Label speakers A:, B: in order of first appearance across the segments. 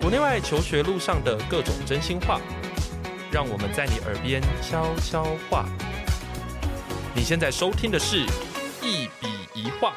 A: 国内外求学路上的各种真心话，让我们在你耳边悄悄话。你现在收听的是一笔一画。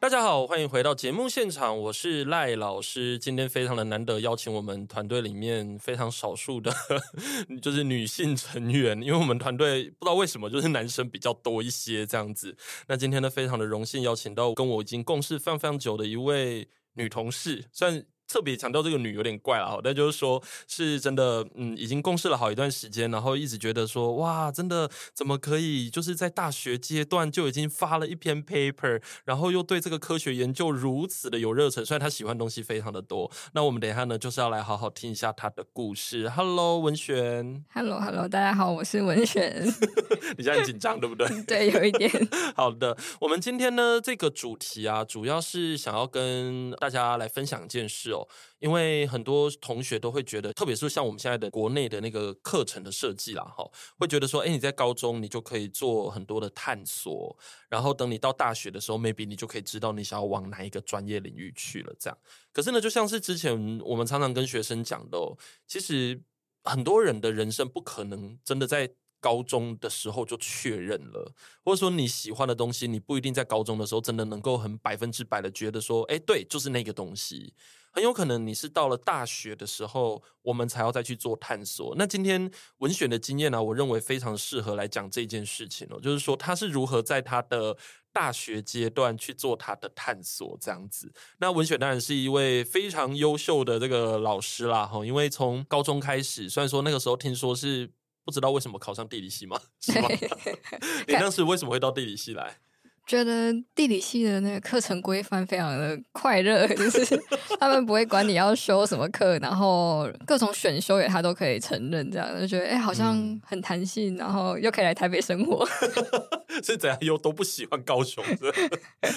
A: 大家好，欢迎回到节目现场，我是赖老师。今天非常的难得，邀请我们团队里面非常少数的，就是女性成员，因为我们团队不知道为什么就是男生比较多一些这样子。那今天呢，非常的荣幸邀请到跟我已经共事非常非常久的一位女同事，算。特别强调这个女有点怪了哈，但就是说是真的，嗯，已经共事了好一段时间，然后一直觉得说，哇，真的怎么可以，就是在大学阶段就已经发了一篇 paper，然后又对这个科学研究如此的有热忱，虽然她喜欢东西非常的多。那我们等一下呢，就是要来好好听一下她的故事。Hello，文璇。
B: Hello，Hello，大家好，我是文璇。
A: 你现在很紧张对不对？
B: 对，有一点。
A: 好的，我们今天呢，这个主题啊，主要是想要跟大家来分享一件事哦。因为很多同学都会觉得，特别是像我们现在的国内的那个课程的设计啦，哈，会觉得说，哎，你在高中你就可以做很多的探索，然后等你到大学的时候，maybe 你就可以知道你想要往哪一个专业领域去了。这样，可是呢，就像是之前我们常常跟学生讲的，其实很多人的人生不可能真的在。高中的时候就确认了，或者说你喜欢的东西，你不一定在高中的时候真的能够很百分之百的觉得说，哎，对，就是那个东西。很有可能你是到了大学的时候，我们才要再去做探索。那今天文选的经验呢，我认为非常适合来讲这件事情哦，就是说他是如何在他的大学阶段去做他的探索这样子。那文选当然是一位非常优秀的这个老师啦，哈，因为从高中开始，虽然说那个时候听说是。不知道为什么考上地理系嘛？是吗？你当时为什么会到地理系来？
B: 觉得地理系的那个课程规范非常的快乐，就是 他们不会管你要修什么课，然后各种选修也他都可以承认，这样就觉得哎、欸，好像很弹性，然后又可以来台北生活。
A: 是怎样？又都不喜欢高雄，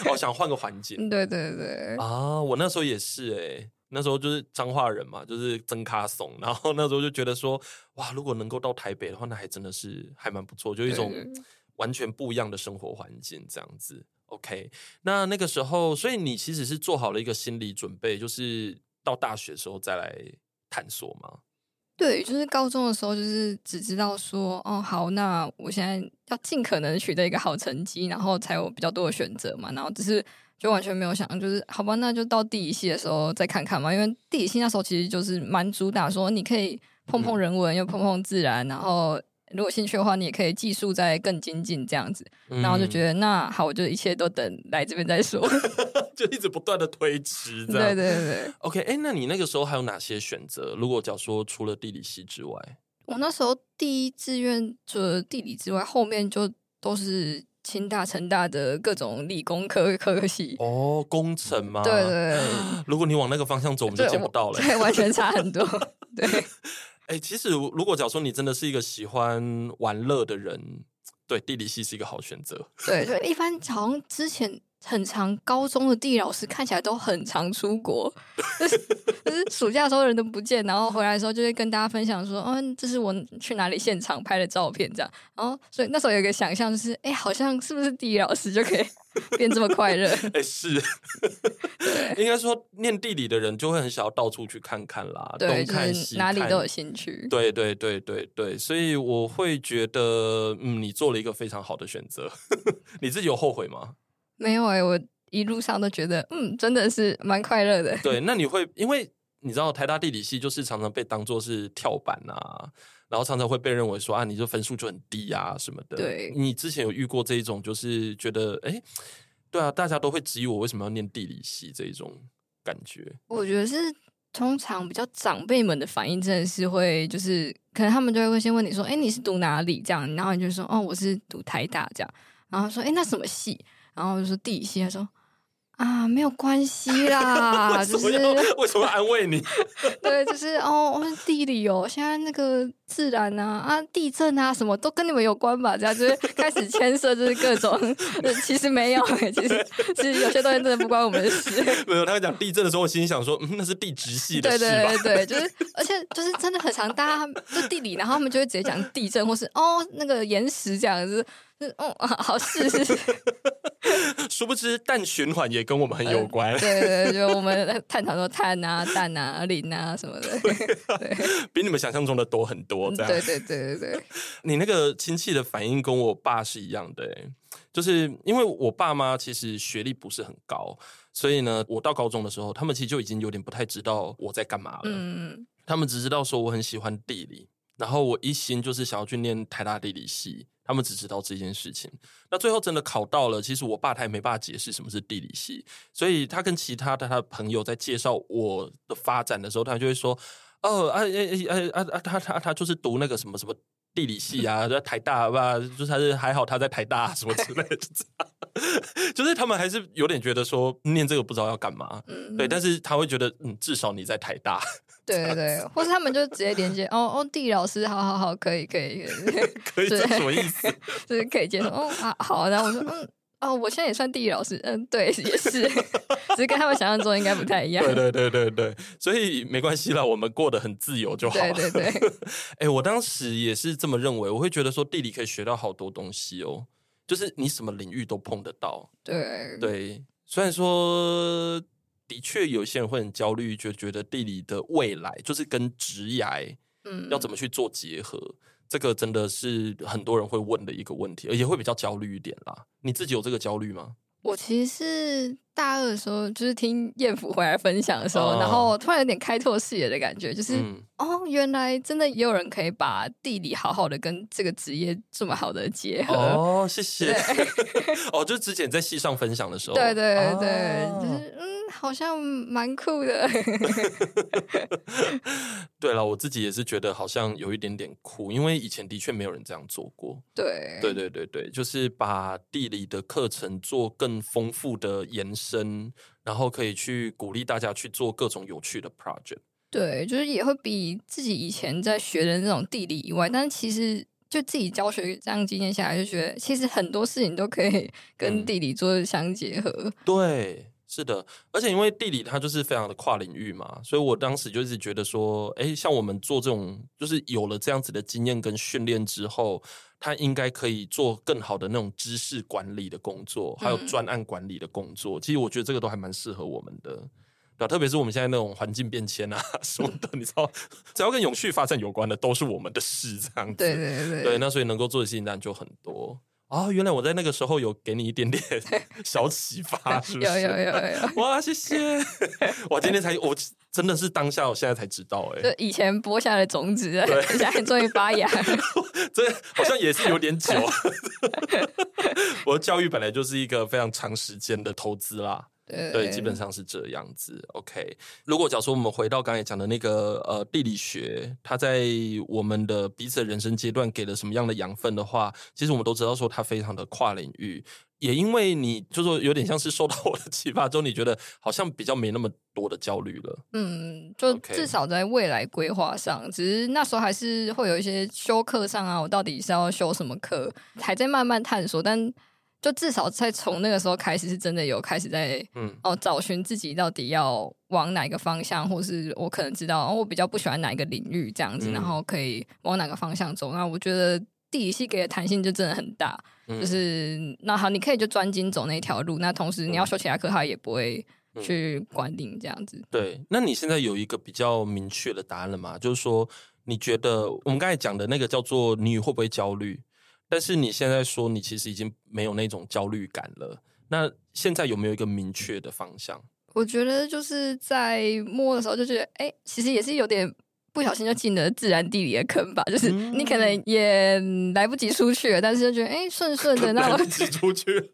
A: 我、哦、想换个环境。
B: 对对对
A: 啊，我那时候也是哎、欸。那时候就是彰化人嘛，就是增咖怂，然后那时候就觉得说，哇，如果能够到台北的话，那还真的是还蛮不错，就一种完全不一样的生活环境这样子。OK，那那个时候，所以你其实是做好了一个心理准备，就是到大学的时候再来探索吗？
B: 对，就是高中的时候，就是只知道说，哦，好，那我现在要尽可能取得一个好成绩，然后才有比较多的选择嘛，然后只是。就完全没有想，就是好吧，那就到地理系的时候再看看嘛。因为地理系那时候其实就是蛮主打说，你可以碰碰人文，又碰碰自然，然后如果兴趣的话，你也可以技术再更精进这样子。然后就觉得那好，我就一切都等来这边再说，
A: 就一直不断的推迟。
B: 对对对
A: ，OK，哎，那你那个时候还有哪些选择？如果假如说除了地理系之外，
B: 我那时候第一志愿除了地理之外，后面就都是。清大、成大的各种理工科科系
A: 哦，工程吗？
B: 对对对，
A: 如果你往那个方向走，我们就见不到了，
B: 对，完全差很多。对，
A: 哎、欸，其实如果假如说你真的是一个喜欢玩乐的人，对，地理系是一个好选择。
B: 对对，一般好像之前。很长，高中的地理老师看起来都很常出国，就是就是暑假的时候人都不见，然后回来的时候就会跟大家分享说，嗯，这是我去哪里现场拍的照片，这样。然后所以那时候有一个想象，就是，哎，好像是不是地理老师就可以 变这么快乐？
A: 哎，是，应该说念地理的人就会很想要到处去看看啦，
B: 对，
A: 东看西看，
B: 就是哪里都有兴趣。
A: 对对对对对，所以我会觉得，嗯，你做了一个非常好的选择。你自己有后悔吗？
B: 没有哎、欸，我一路上都觉得，嗯，真的是蛮快乐的。
A: 对，那你会因为你知道台大地理系就是常常被当做是跳板啊，然后常常会被认为说啊，你这分数就很低啊什么的。
B: 对，
A: 你之前有遇过这一种，就是觉得，哎，对啊，大家都会质疑我为什么要念地理系这一种感觉。
B: 我觉得是通常比较长辈们的反应，真的是会就是可能他们就会先问你说，哎，你是读哪里？这样，然后你就说，哦，我是读台大这样，然后说，哎，那什么系？然后就说地理系，他说啊，没有关系啦，就是
A: 为什么安慰你？
B: 对，就是哦，我是地理哦，现在那个自然啊啊，地震啊，什么都跟你们有关吧？这样就是开始牵涉，就是各种，其实没有，其实其实有些东西真的不关我们的事。
A: 没有，他讲地震的时候，我心里想说，嗯，那是地质系的事吧？
B: 对对对对，就是而且就是真的很常，大家就地理，然后他们就会直接讲地震，或是哦那个岩石这样子。是哦，好是是是。
A: 殊不知氮循环也跟我们很有关。
B: 呃、对对对，就我们 探讨说碳啊、氮啊、磷啊什么的，对，
A: 比你们想象中的多很多。这样，
B: 对对对对对。
A: 你那个亲戚的反应跟我爸是一样的，就是因为我爸妈其实学历不是很高，所以呢，我到高中的时候，他们其实就已经有点不太知道我在干嘛了。嗯，他们只知道说我很喜欢地理。然后我一心就是想要去念台大地理系，他们只知道这件事情。那最后真的考到了，其实我爸他也没办法解释什么是地理系，所以他跟其他的他的朋友在介绍我的发展的时候，他就会说：“哦，啊，哎哎啊啊，他他他就是读那个什么什么地理系啊，在台大吧，就是他是还好他在台大什么之类的，就是他们还是有点觉得说念这个不知道要干嘛，对，但是他会觉得嗯，至少你在台大。”
B: 对对对，或是他们就直接连接哦哦，地理老师，好好好，可以可以可以，
A: 可以 这什么意思？
B: 就是可以接受哦啊好，然后我说嗯哦，我现在也算地理老师，嗯对，也是，只是跟他们想象中应该不太一样。
A: 对对对对对，所以没关系啦，我们过得很自由就好。
B: 对对对，
A: 哎，我当时也是这么认为，我会觉得说地理可以学到好多东西哦，就是你什么领域都碰得到。
B: 对
A: 对，虽然说。的确，有些人会很焦虑，就觉得地理的未来就是跟职涯，嗯，要怎么去做结合，嗯、这个真的是很多人会问的一个问题，而且会比较焦虑一点啦。你自己有这个焦虑吗？
B: 我其实是大二的时候，就是听燕府回来分享的时候，哦、然后突然有点开拓视野的感觉，就是、嗯、哦，原来真的也有人可以把地理好好的跟这个职业这么好的结合。
A: 哦，谢谢。哦，就是之前在戏上分享的时候，
B: 对对对，就是嗯。好像蛮酷的。
A: 对了，我自己也是觉得好像有一点点酷，因为以前的确没有人这样做过。
B: 对，
A: 对对对对，就是把地理的课程做更丰富的延伸，然后可以去鼓励大家去做各种有趣的 project。
B: 对，就是也会比自己以前在学的那种地理以外，但是其实就自己教学这样经验下来，就觉得其实很多事情都可以跟地理做相结合。
A: 嗯，对。是的，而且因为地理它就是非常的跨领域嘛，所以我当时就是觉得说，哎，像我们做这种，就是有了这样子的经验跟训练之后，他应该可以做更好的那种知识管理的工作，还有专案管理的工作。嗯、其实我觉得这个都还蛮适合我们的，对吧？特别是我们现在那种环境变迁啊 什么的，你知道，只要跟永续发展有关的，都是我们的事，这样子。
B: 对对对，
A: 对，那所以能够做的事情当然就很多。哦，原来我在那个时候有给你一点点 小启发，是不是？
B: 有有有有。
A: 哇，谢谢！我今天才，我真的是当下，我现在才知道，哎，
B: 就以前播下的种子，对，现在终于发芽。
A: 这好像也是有点久。我的教育本来就是一个非常长时间的投资啦。对，基本上是这样子。OK，如果假如说我们回到刚才讲的那个呃地理学，它在我们的彼此的人生阶段给了什么样的养分的话，其实我们都知道说它非常的跨领域。也因为你就说有点像是受到我的启发之后，你觉得好像比较没那么多的焦虑了。
B: 嗯，就至少在未来规划上.只是那时候还是会有一些修课上啊，我到底是要修什么课，还在慢慢探索，但。就至少在从那个时候开始，是真的有开始在嗯哦找寻自己到底要往哪个方向，或是我可能知道哦我比较不喜欢哪一个领域这样子，嗯、然后可以往哪个方向走。那我觉得地理系给的弹性就真的很大，嗯、就是那好，你可以就专精走那条路，那同时你要修其他课，他也不会去管你这样子。
A: 对，那你现在有一个比较明确的答案了吗？就是说，你觉得我们刚才讲的那个叫做你会不会焦虑？但是你现在说你其实已经没有那种焦虑感了，那现在有没有一个明确的方向？
B: 我觉得就是在摸的时候就觉得，哎、欸，其实也是有点不小心就进了自然地理的坑吧。就是你可能也来不及出去了，但是就觉得，哎、欸，顺顺的 那我，来不
A: 及出去了。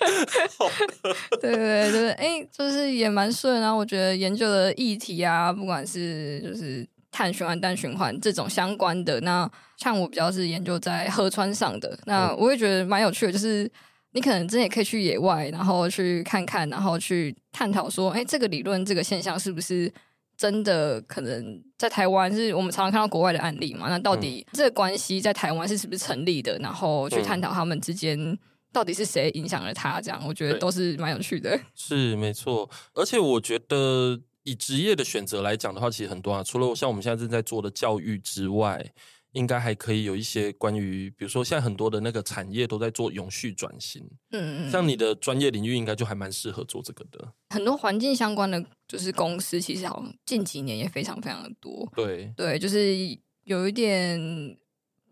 B: 对对对，就是哎、欸，就是也蛮顺。然后我觉得研究的议题啊，不管是就是。碳循环、氮循环这种相关的，那像我比较是研究在河川上的，那我也觉得蛮有趣的，就是你可能真的也可以去野外，然后去看看，然后去探讨说，哎，这个理论、这个现象是不是真的？可能在台湾是我们常常看到国外的案例嘛？那到底这个关系在台湾是是不是成立的？然后去探讨他们之间到底是谁影响了他？这样我觉得都是蛮有趣的。
A: 是没错，而且我觉得。以职业的选择来讲的话，其实很多啊。除了像我们现在正在做的教育之外，应该还可以有一些关于，比如说现在很多的那个产业都在做永续转型，嗯嗯，像你的专业领域应该就还蛮适合做这个的。
B: 很多环境相关的就是公司，其实好像近几年也非常非常的多。
A: 对
B: 对，就是有一点。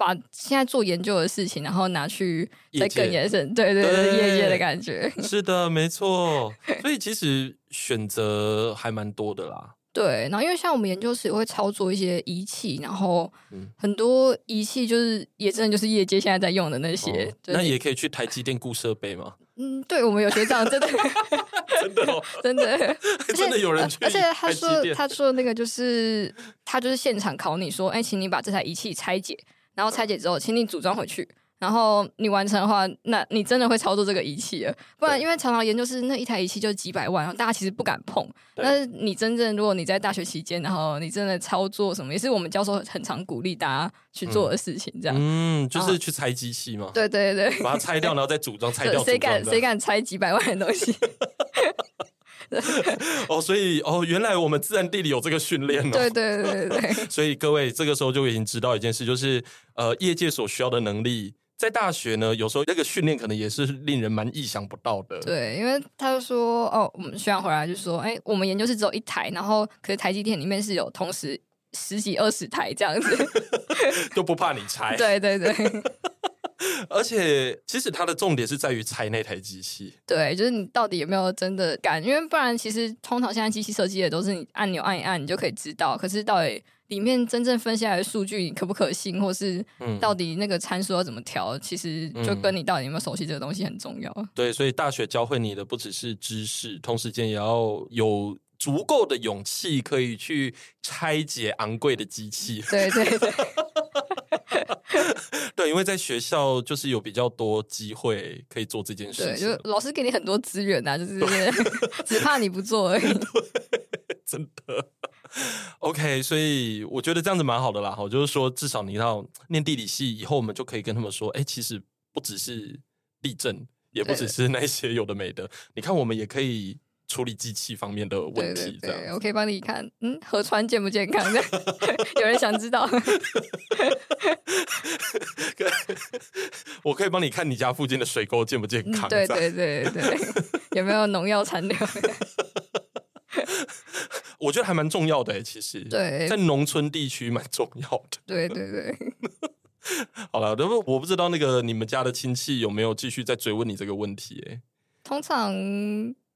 B: 把现在做研究的事情，然后拿去再更延伸，对对对，业界的感觉
A: 是的，没错。所以其实选择还蛮多的啦。
B: 对，然后因为像我们研究室也会操作一些仪器，然后很多仪器就是也真的就是业界现在在用的那些。
A: 哦、那也可以去台积电雇设备吗？
B: 嗯，对，我们有学长真的
A: 真的哦，
B: 真的
A: 真的有人去。
B: 而且他说他说的那个就是他就是现场考你说，哎，请你把这台仪器拆解。然后拆解之后，请你组装回去。然后你完成的话，那你真的会操作这个仪器了。不然，因为常常研究室那一台仪器就几百万，然后大家其实不敢碰。但是你真正如果你在大学期间，然后你真的操作什么，也是我们教授很常鼓励大家去做的事情。这样，
A: 嗯，就是去拆机器嘛。
B: 对对对，
A: 把它拆掉，然后再组装，拆掉。谁
B: 敢谁敢拆几百万的东西？
A: 哦，所以哦，原来我们自然地理有这个训练哦。
B: 对对对对对。
A: 所以各位这个时候就已经知道一件事，就是呃，业界所需要的能力，在大学呢，有时候那个训练可能也是令人蛮意想不到的。
B: 对，因为他就说哦，我们学长回来就说，哎，我们研究室只有一台，然后可是台积电里面是有同时十几二十台这样子，
A: 都不怕你拆。
B: 对对对。
A: 而且，其实它的重点是在于拆那台机器。
B: 对，就是你到底有没有真的敢？因为不然，其实通常现在机器设计的都是你按钮按一按，你就可以知道。可是到底里面真正分析来的数据可不可信，或是到底那个参数要怎么调，其实就跟你到底有没有熟悉这个东西很重要。
A: 嗯、对，所以大学教会你的不只是知识，同时间也要有足够的勇气，可以去拆解昂贵的机器。
B: 对对对。
A: 对，因为在学校就是有比较多机会可以做这件事情，
B: 对，就老师给你很多资源呐，就是 只怕你不做而已。
A: 真的，OK，所以我觉得这样子蛮好的啦。我就是说，至少你要念地理系以后，我们就可以跟他们说，哎，其实不只是地震，也不只是那些有的没的。你看，我们也可以。处理机器方面的问题，这样
B: 对，我可以帮你看，嗯，河川健不健康？有人想知道？
A: 我可以帮你看你家附近的水沟健不健康？
B: 对对对对，有没有农药残留？
A: 我觉得还蛮重要的，其实，
B: 对，
A: 在农村地区蛮重要的。
B: 对对对，
A: 好了，那我不知道那个你们家的亲戚有没有继续在追问你这个问题？哎，
B: 通常。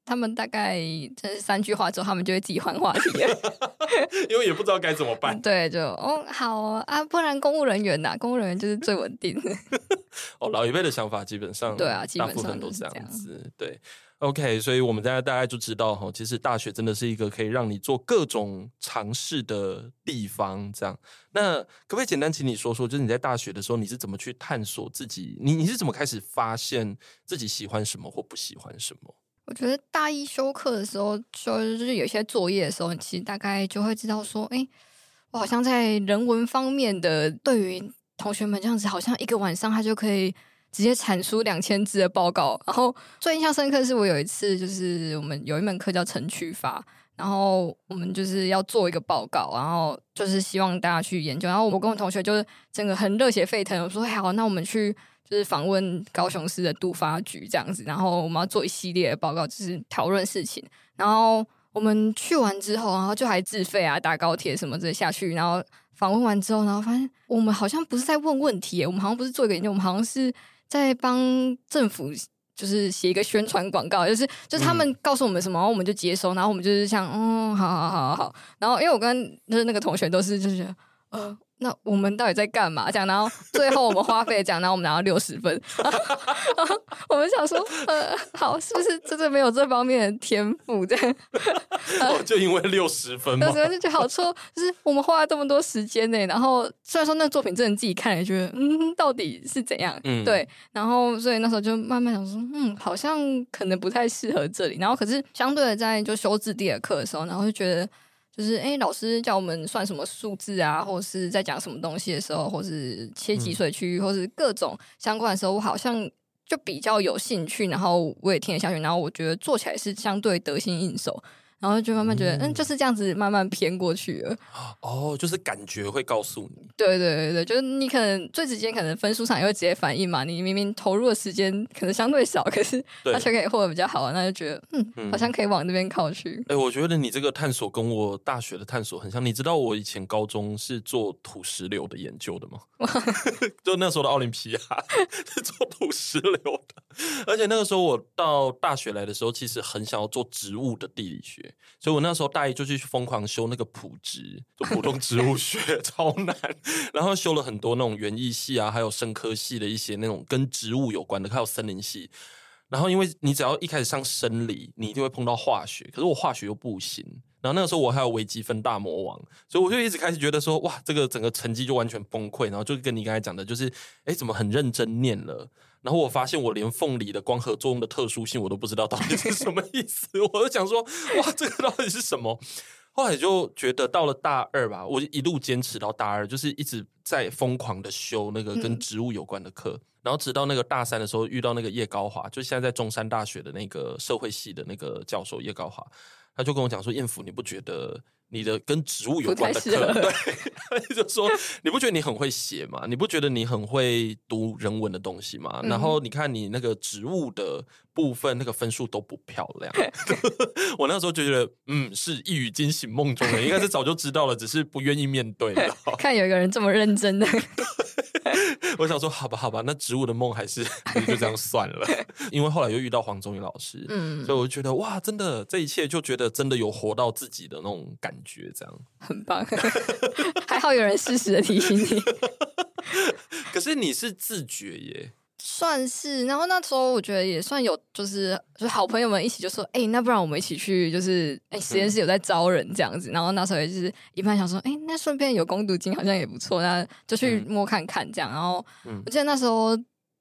B: 他们大概这三句话之后，他们就会自己换话题了，
A: 因为也不知道该怎么办。
B: 对，就哦好啊，不然公务人员呐，公务人员就是最稳定的。
A: 哦，老一辈的想法基本上
B: 对啊，基本上
A: 都是这样子。对，OK，所以我们大家大概就知道哈，其实大学真的是一个可以让你做各种尝试的地方。这样，那可不可以简单请你说说，就是你在大学的时候，你是怎么去探索自己？你你是怎么开始发现自己喜欢什么或不喜欢什么？
B: 我觉得大一修课的时候，就就是有些作业的时候，其实大概就会知道说，哎，我好像在人文方面的，对于同学们这样子，好像一个晚上他就可以直接产出两千字的报告。然后最印象深刻是，我有一次就是我们有一门课叫程区法，然后我们就是要做一个报告，然后就是希望大家去研究。然后我跟我同学就是整个很热血沸腾，我说，好，那我们去。就是访问高雄市的都发局这样子，然后我们要做一系列的报告，就是讨论事情。然后我们去完之后，然后就还自费啊，搭高铁什么的下去。然后访问完之后，然后发现我们好像不是在问问题，我们好像不是做一个研究，我们好像是在帮政府就是写一个宣传广告，就是就是他们告诉我们什么，然后我们就接收，然后我们就是像嗯，好好好好好。然后因为我跟就是那个同学都是就是呃。那我们到底在干嘛？这样，然后最后我们花费这样，然后我们拿到六十分。我们想说，呃，好，是不是真的没有这方面的天赋？这样，
A: 哦，就因为六十分吗？
B: 六十分就觉得好错，就是我们花了这么多时间呢。然后虽然说那个作品真的自己看了，觉得嗯，到底是怎样？嗯，对。然后所以那时候就慢慢想说，嗯，好像可能不太适合这里。然后可是相对的，在就修字地的课的时候，然后就觉得。就是哎，老师叫我们算什么数字啊，或者是在讲什么东西的时候，或是切几水区域，或是各种相关的时候，我好像就比较有兴趣，然后我也听得下去，然后我觉得做起来是相对得心应手。然然后就慢慢觉得，嗯，嗯，就是这样子慢慢偏过去了。
A: 哦，就是感觉会告诉你。
B: 对对对对，就是你可能最直接，可能分数上也会直接反应嘛。你明明投入的时间可能相对少，可是他却可以获得比较好，那就觉得，嗯，嗯，好像可以往那边靠去。
A: 哎、欸，我觉得你这个探索跟我大学的探索很像。你知道我以前高中是做土石流的研究的吗？就那时候的奥林匹亚 是做土石流的，而且那个时候我到大学来的时候，其实很想要做植物的地理学，所以我那时候大一就去疯狂修那个普植，就普通植物学 超难，然后修了很多那种园艺系啊，还有生科系的一些那种跟植物有关的，还有森林系。然后因为你只要一开始上生理，你一定会碰到化学，可是我化学又不行。然后那个时候我还有微积分大魔王，所以我就一直开始觉得说，哇，这个整个成绩就完全崩溃。然后就跟你刚才讲的，就是，哎，怎么很认真念了？然后我发现我连凤梨的光合作用的特殊性我都不知道到底是什么意思。我就想说，哇，这个到底是什么？后来就觉得到了大二吧，我一路坚持到大二，就是一直在疯狂的修那个跟植物有关的课。嗯、然后直到那个大三的时候遇到那个叶高华，就现在在中山大学的那个社会系的那个教授叶高华。他就跟我讲说：“燕福，你不觉得你的跟植物有关的课，对，就说你不觉得你很会写吗？你不觉得你很会读人文的东西吗？嗯、然后你看你那个植物的部分，那个分数都不漂亮。我那时候就觉得，嗯，是一语惊醒梦中人，应该是早就知道了，只是不愿意面对。
B: 看有一个人这么认真的。”
A: 我想说，好吧，好吧，那植物的梦还是 就这样算了。因为后来又遇到黄宗英老师，嗯，所以我就觉得哇，真的这一切就觉得真的有活到自己的那种感觉，这样
B: 很棒。还好有人适时的提醒你。
A: 可是你是自觉耶。
B: 算是，然后那时候我觉得也算有，就是就是好朋友们一起就说，哎、欸，那不然我们一起去，就是哎，实验室有在招人这样子。然后那时候也就是一般想说，哎、欸，那顺便有攻读金好像也不错，那就去摸看看这样。然后我记得那时候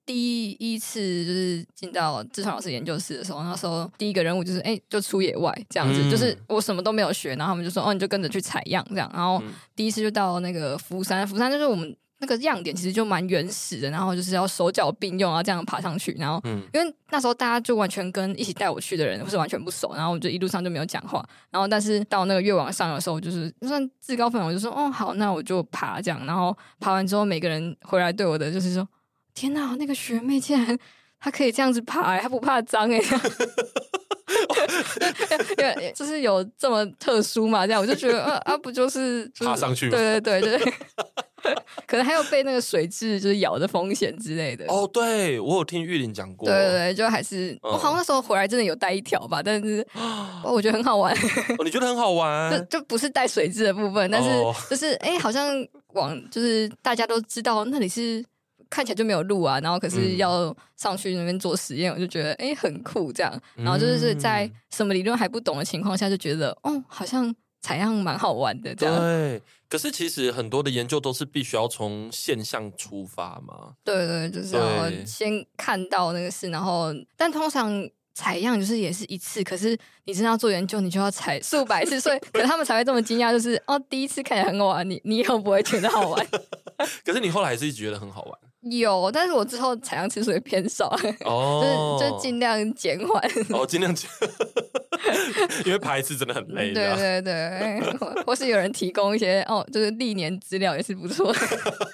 B: 第一次就是进到志川老师研究室的时候，那时候第一个任务就是哎、欸，就出野外这样子，就是我什么都没有学，然后他们就说，哦，你就跟着去采样这样。然后第一次就到那个福山，福山就是我们。那个样点其实就蛮原始的，然后就是要手脚并用啊，这样爬上去。然后，因为那时候大家就完全跟一起带我去的人不是完全不熟，然后我就一路上就没有讲话。然后，但是到那个越往上的时候，就是就算自告奋勇，我就说：“哦，好，那我就爬这样。”然后爬完之后，每个人回来对我的就是说：“天哪，那个学妹竟然她可以这样子爬、欸，她不怕脏哎、欸！”因 为就是有这么特殊嘛，这样我就觉得，啊啊，不就是、就是、
A: 爬上去？
B: 对对对对。可能还有被那个水蛭就是咬的风险之类的
A: 哦，对我有听玉林讲过，
B: 对对对，就还是、嗯、我好像那时候回来真的有带一条吧，但是 我觉得很好玩。
A: 哦，你觉得很好玩？
B: 就就不是带水蛭的部分，但是就是哎、欸，好像往就是大家都知道那里是看起来就没有路啊，然后可是要上去那边做实验，我就觉得哎、欸、很酷这样，然后就是在什么理论还不懂的情况下，就觉得哦好像。采样蛮好玩的，这样。
A: 对，可是其实很多的研究都是必须要从现象出发嘛。
B: 对对，就是要先看到那个事，然后，但通常采样就是也是一次，可是你真的要做研究，你就要采数百次，所以可能他们才会这么惊讶，就是哦，第一次看起来很好玩，你你以后不会觉得好玩。
A: 可是你后来还是一直觉得很好玩。
B: 有，但是我之后采样次数也偏少，哦，就是就尽量减缓。
A: 哦，尽量减，因为排一次真的很累。
B: 对对对，或是有人提供一些哦，就是历年资料也是不错。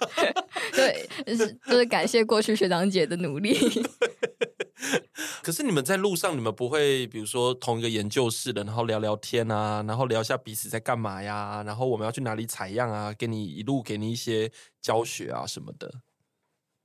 B: 对，就是就是感谢过去学长姐的努力。
A: 可是你们在路上，你们不会比如说同一个研究室的，然后聊聊天啊，然后聊一下彼此在干嘛呀，然后我们要去哪里采样啊，给你一路给你一些教学啊什么的。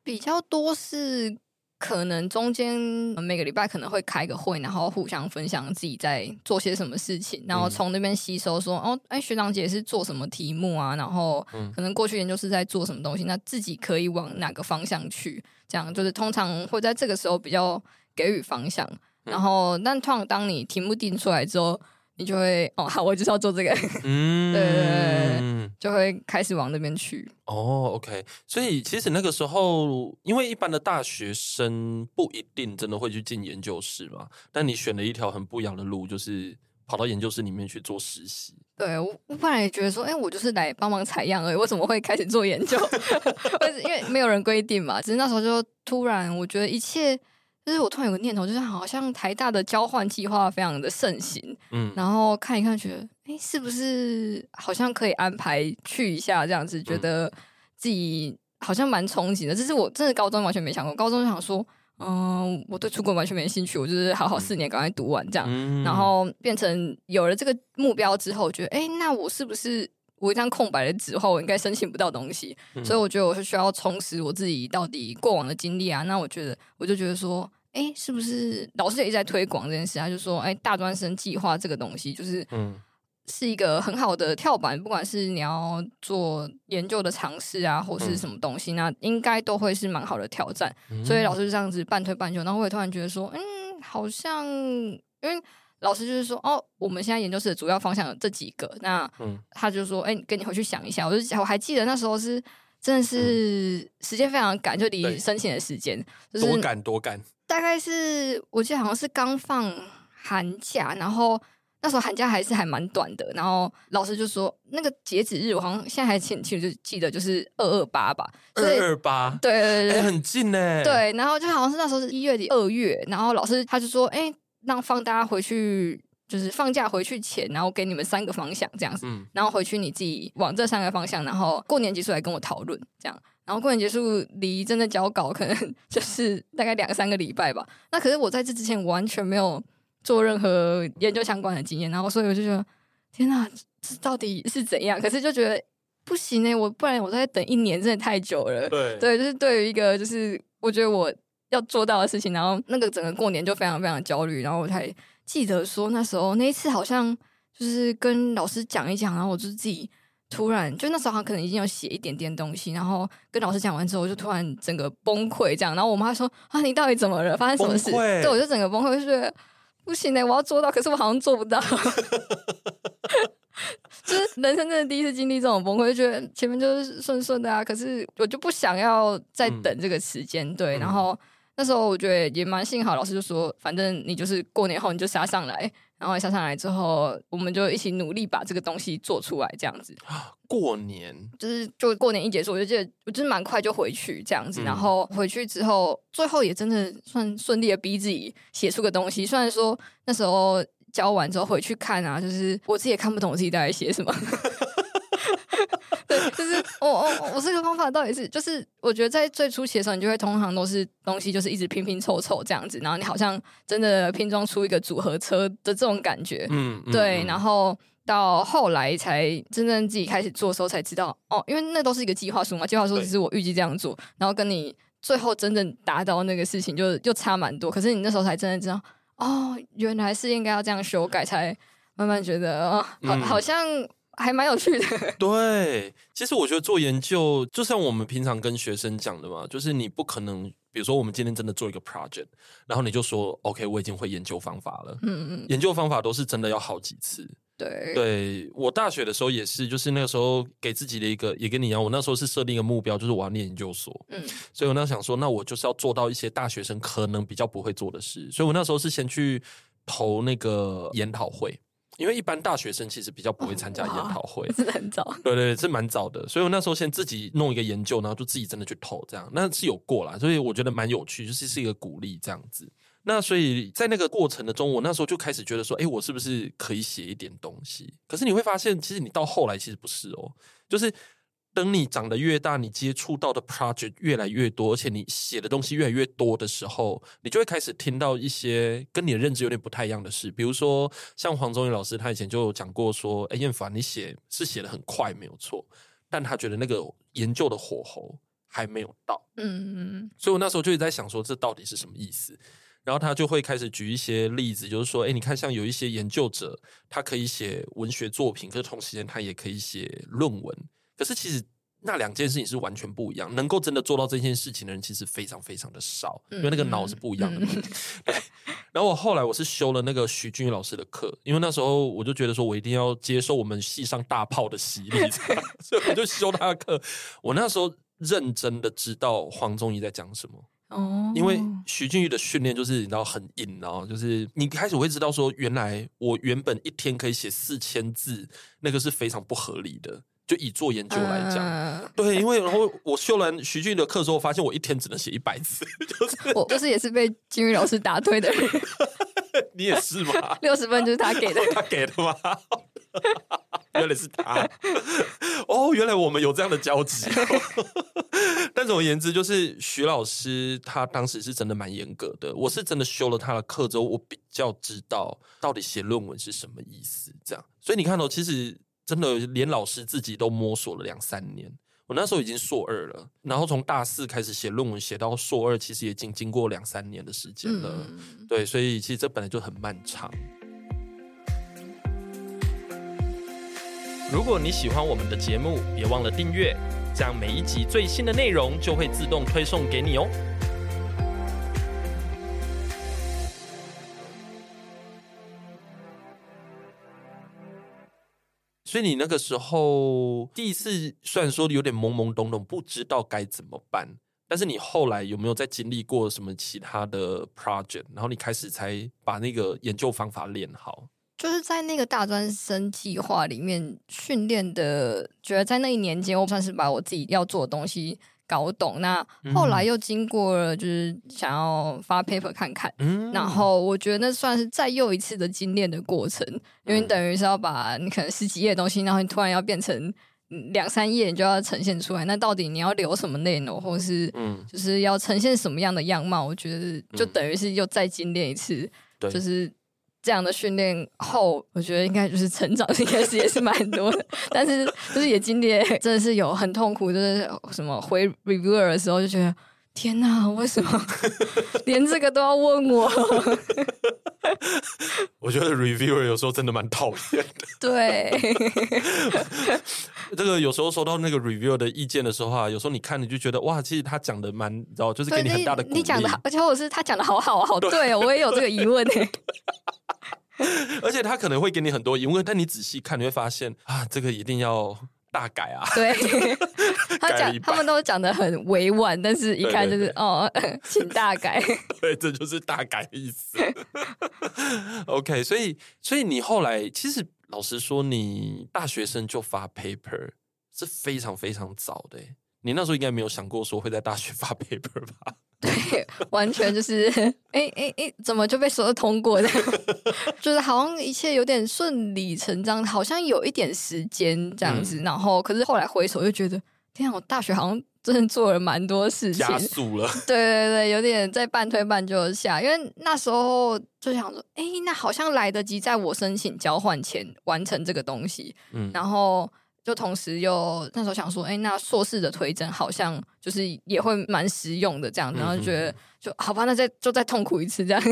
B: 比较多是可能中间每个礼拜可能会开个会，然后互相分享自己在做些什么事情，然后从那边吸收说、嗯、哦，哎，学长姐是做什么题目啊？然后可能过去研究是在做什么东西，那自己可以往哪个方向去？这样就是通常会在这个时候比较给予方向。然后，但通常当你题目定出来之后。你就会哦，好，我就是要做这个，嗯，对，对，对，就会开始往那边去。
A: 哦，OK，所以其实那个时候，因为一般的大学生不一定真的会去进研究室嘛，但你选了一条很不一样的路，就是跑到研究室里面去做实习。
B: 对，我我本来也觉得说，哎，我就是来帮忙采样而已，为什么会开始做研究？因为没有人规定嘛，只是那时候就突然，我觉得一切。就是我突然有个念头，就是好像台大的交换计划非常的盛行，
A: 嗯，
B: 然后看一看，觉得哎、欸，是不是好像可以安排去一下这样子？觉得自己好像蛮憧憬的。这是我真的高中完全没想过，高中就想说，嗯，我对出国完全没兴趣，我就是好好四年赶快读完这样，
A: 嗯、
B: 然后变成有了这个目标之后，我觉得哎、欸，那我是不是？我一张空白的纸的话，我应该申请不到东西，嗯、所以我觉得我是需要充实我自己到底过往的经历啊。那我觉得，我就觉得说，哎、欸，是不是老师也一直在推广这件事？他就说，哎、欸，大专生计划这个东西，就是嗯，是一个很好的跳板，不管是你要做研究的尝试啊，或是什么东西，嗯、那应该都会是蛮好的挑战。嗯、所以老师就这样子半推半就，然后我也突然觉得说，嗯，好像因为。老师就是说，哦，我们现在研究室的主要方向有这几个，那他就说，哎、欸，跟你回去想一下。我就我还记得那时候是真的是时间非常赶，就离申请的时间，就是
A: 多赶多赶。
B: 大概是我记得好像是刚放寒假，然后那时候寒假还是还蛮短的，然后老师就说那个截止日，我好像现在还清楚就记得就是二二八吧，
A: 二二八，
B: 对对对，
A: 欸、很近呢。
B: 对，然后就好像是那时候是一月底二月，然后老师他就说，哎、欸。让放大家回去，就是放假回去前，然后给你们三个方向这样子，嗯、然后回去你自己往这三个方向，然后过年结束来跟我讨论这样，然后过年结束离真的交稿可能就是大概两三个礼拜吧。那可是我在这之前完全没有做任何研究相关的经验，然后所以我就觉得天哪，这到底是怎样？可是就觉得不行呢、欸，我不然我再等一年真的太久了。
A: 对
B: 对，就是对于一个就是我觉得我。要做到的事情，然后那个整个过年就非常非常焦虑，然后我才记得说那时候那一次好像就是跟老师讲一讲，然后我就自己突然就那时候好像可能已经有写一点点东西，然后跟老师讲完之后，我就突然整个崩溃这样，然后我妈说啊，你到底怎么了？发生什么事？对，我就整个崩溃，就觉得不行嘞，我要做到，可是我好像做不到，就是人生真的第一次经历这种崩溃，就觉得前面就是顺顺的啊，可是我就不想要再等这个时间，嗯、对，然后。那时候我觉得也蛮幸好，老师就说，反正你就是过年后你就杀上来，然后下上来之后，我们就一起努力把这个东西做出来，这样子。
A: 过年
B: 就是就过年一结束，我就记得我就是蛮快就回去这样子，然后回去之后，最后也真的算顺利的逼自己写出个东西。虽然说那时候交完之后回去看啊，就是我自己也看不懂我自己在写什么。对，就是我我我这个方法到底是，就是我觉得在最初期的时候，你就会通常都是东西就是一直拼拼凑凑这样子，然后你好像真的拼装出一个组合车的这种感觉，嗯，对，然后到后来才真正自己开始做的时候才知道，哦，因为那都是一个计划书嘛，计划书只是我预计这样做，然后跟你最后真正达到那个事情就就差蛮多，可是你那时候才真的知道，哦，原来是应该要这样修改，才慢慢觉得，哦，好，好像。还蛮有趣的。
A: 对，其实我觉得做研究，就像我们平常跟学生讲的嘛，就是你不可能，比如说我们今天真的做一个 project，然后你就说 OK，我已经会研究方法了。嗯嗯，研究方法都是真的要好几次。
B: 对，
A: 对我大学的时候也是，就是那个时候给自己的一个，也跟你一样，我那时候是设定一个目标，就是我要念研究所。嗯，所以我那时候想说，那我就是要做到一些大学生可能比较不会做的事，所以我那时候是先去投那个研讨会。因为一般大学生其实比较不会参加研讨会，
B: 是很早，
A: 对对，是蛮早的。所以我那时候先自己弄一个研究，然后就自己真的去投，这样那是有过啦。所以我觉得蛮有趣，就是是一个鼓励这样子。那所以在那个过程的中，我那时候就开始觉得说，哎，我是不是可以写一点东西？可是你会发现，其实你到后来其实不是哦，就是。等你长得越大，你接触到的 project 越来越多，而且你写的东西越来越多的时候，你就会开始听到一些跟你的认知有点不太一样的事。比如说，像黄宗宇老师，他以前就有讲过说：“哎，燕凡，你写是写的很快，没有错，但他觉得那个研究的火候还没有到。”嗯嗯。所以我那时候就一直在想说，这到底是什么意思？然后他就会开始举一些例子，就是说：“哎，你看，像有一些研究者，他可以写文学作品，可是同时间他也可以写论文。”可是其实那两件事情是完全不一样，能够真的做到这件事情的人其实非常非常的少，因为那个脑是不一样的。然后我后来我是修了那个徐俊宇老师的课，因为那时候我就觉得说我一定要接受我们系上大炮的洗礼，所以我就修他的课。我那时候认真的知道黄宗义在讲什么哦，因为徐俊宇的训练就是你知道很硬，然后就是你开始会知道说，原来我原本一天可以写四千字，那个是非常不合理的。就以做研究来讲，
B: 嗯、
A: 对，因为然后我修完徐俊的课之后，发现我一天只能写一百字，就是
B: 我就是也是被金玉老师打退的人，
A: 你也是吗？
B: 六十分就是他给的，
A: 他给的吗？原来是他哦，原来我们有这样的交集。但总而言之，就是徐老师他当时是真的蛮严格的，我是真的修了他的课之后，我比较知道到底写论文是什么意思，这样。所以你看到、哦，其实。真的连老师自己都摸索了两三年，我那时候已经硕二了，然后从大四开始写论文，写到硕二，其实已经经过两三年的时间了。嗯、对，所以其实这本来就很漫长。如果你喜欢我们的节目，别忘了订阅，这样每一集最新的内容就会自动推送给你哦。所以你那个时候第一次，虽然说有点懵懵懂懂，不知道该怎么办，但是你后来有没有在经历过什么其他的 project，然后你开始才把那个研究方法练好？
B: 就是在那个大专生计划里面训练的，觉得在那一年间，我算是把我自己要做的东西。搞懂，那后来又经过了，就是想要发 paper 看看，嗯，然后我觉得那算是再又一次的精炼的过程，因为你等于是要把你可能十几页的东西，然后你突然要变成两三页，你就要呈现出来，那到底你要留什么内容，或是嗯，就是要呈现什么样的样貌？我觉得就等于是又再精炼一次，就是。这样的训练后，我觉得应该就是成长，应该是也是蛮多的。但是就是也经历，真的是有很痛苦，就是什么回 reviewer 的时候就觉得天哪，为什么 连这个都要问我？
A: 我觉得 reviewer 有时候真的蛮讨厌的。
B: 对，
A: 这个有时候收到那个 reviewer 的意见的时候啊，有时候你看你就觉得哇，其实他讲的蛮，你知道，就是给你很大的鼓励。
B: 你讲的，而且我是他讲的好好好对哦，我也有这个疑问哎。
A: 而且他可能会给你很多疑问，但你仔细看，你会发现啊，这个一定要大改啊。
B: 对，他讲他们都讲的很委婉，但是一看就是哦，请大改。
A: 对，这就是大改的意思。OK，所以所以你后来其实老实说，你大学生就发 paper 是非常非常早的。你那时候应该没有想过说会在大学发 paper 吧？
B: 对，完全就是，哎哎哎，怎么就被说通过的？就是好像一切有点顺理成章，好像有一点时间这样子。嗯、然后，可是后来回首就觉得，天啊，我大学好像真的做了蛮多事情，
A: 加速了。
B: 对对对，有点在半推半就下，因为那时候就想说，哎，那好像来得及在我申请交换前完成这个东西。嗯，然后。就同时又那时候想说，哎、欸，那硕士的推甄好像就是也会蛮实用的这样，然后就觉得就好吧，那再就再痛苦一次这样。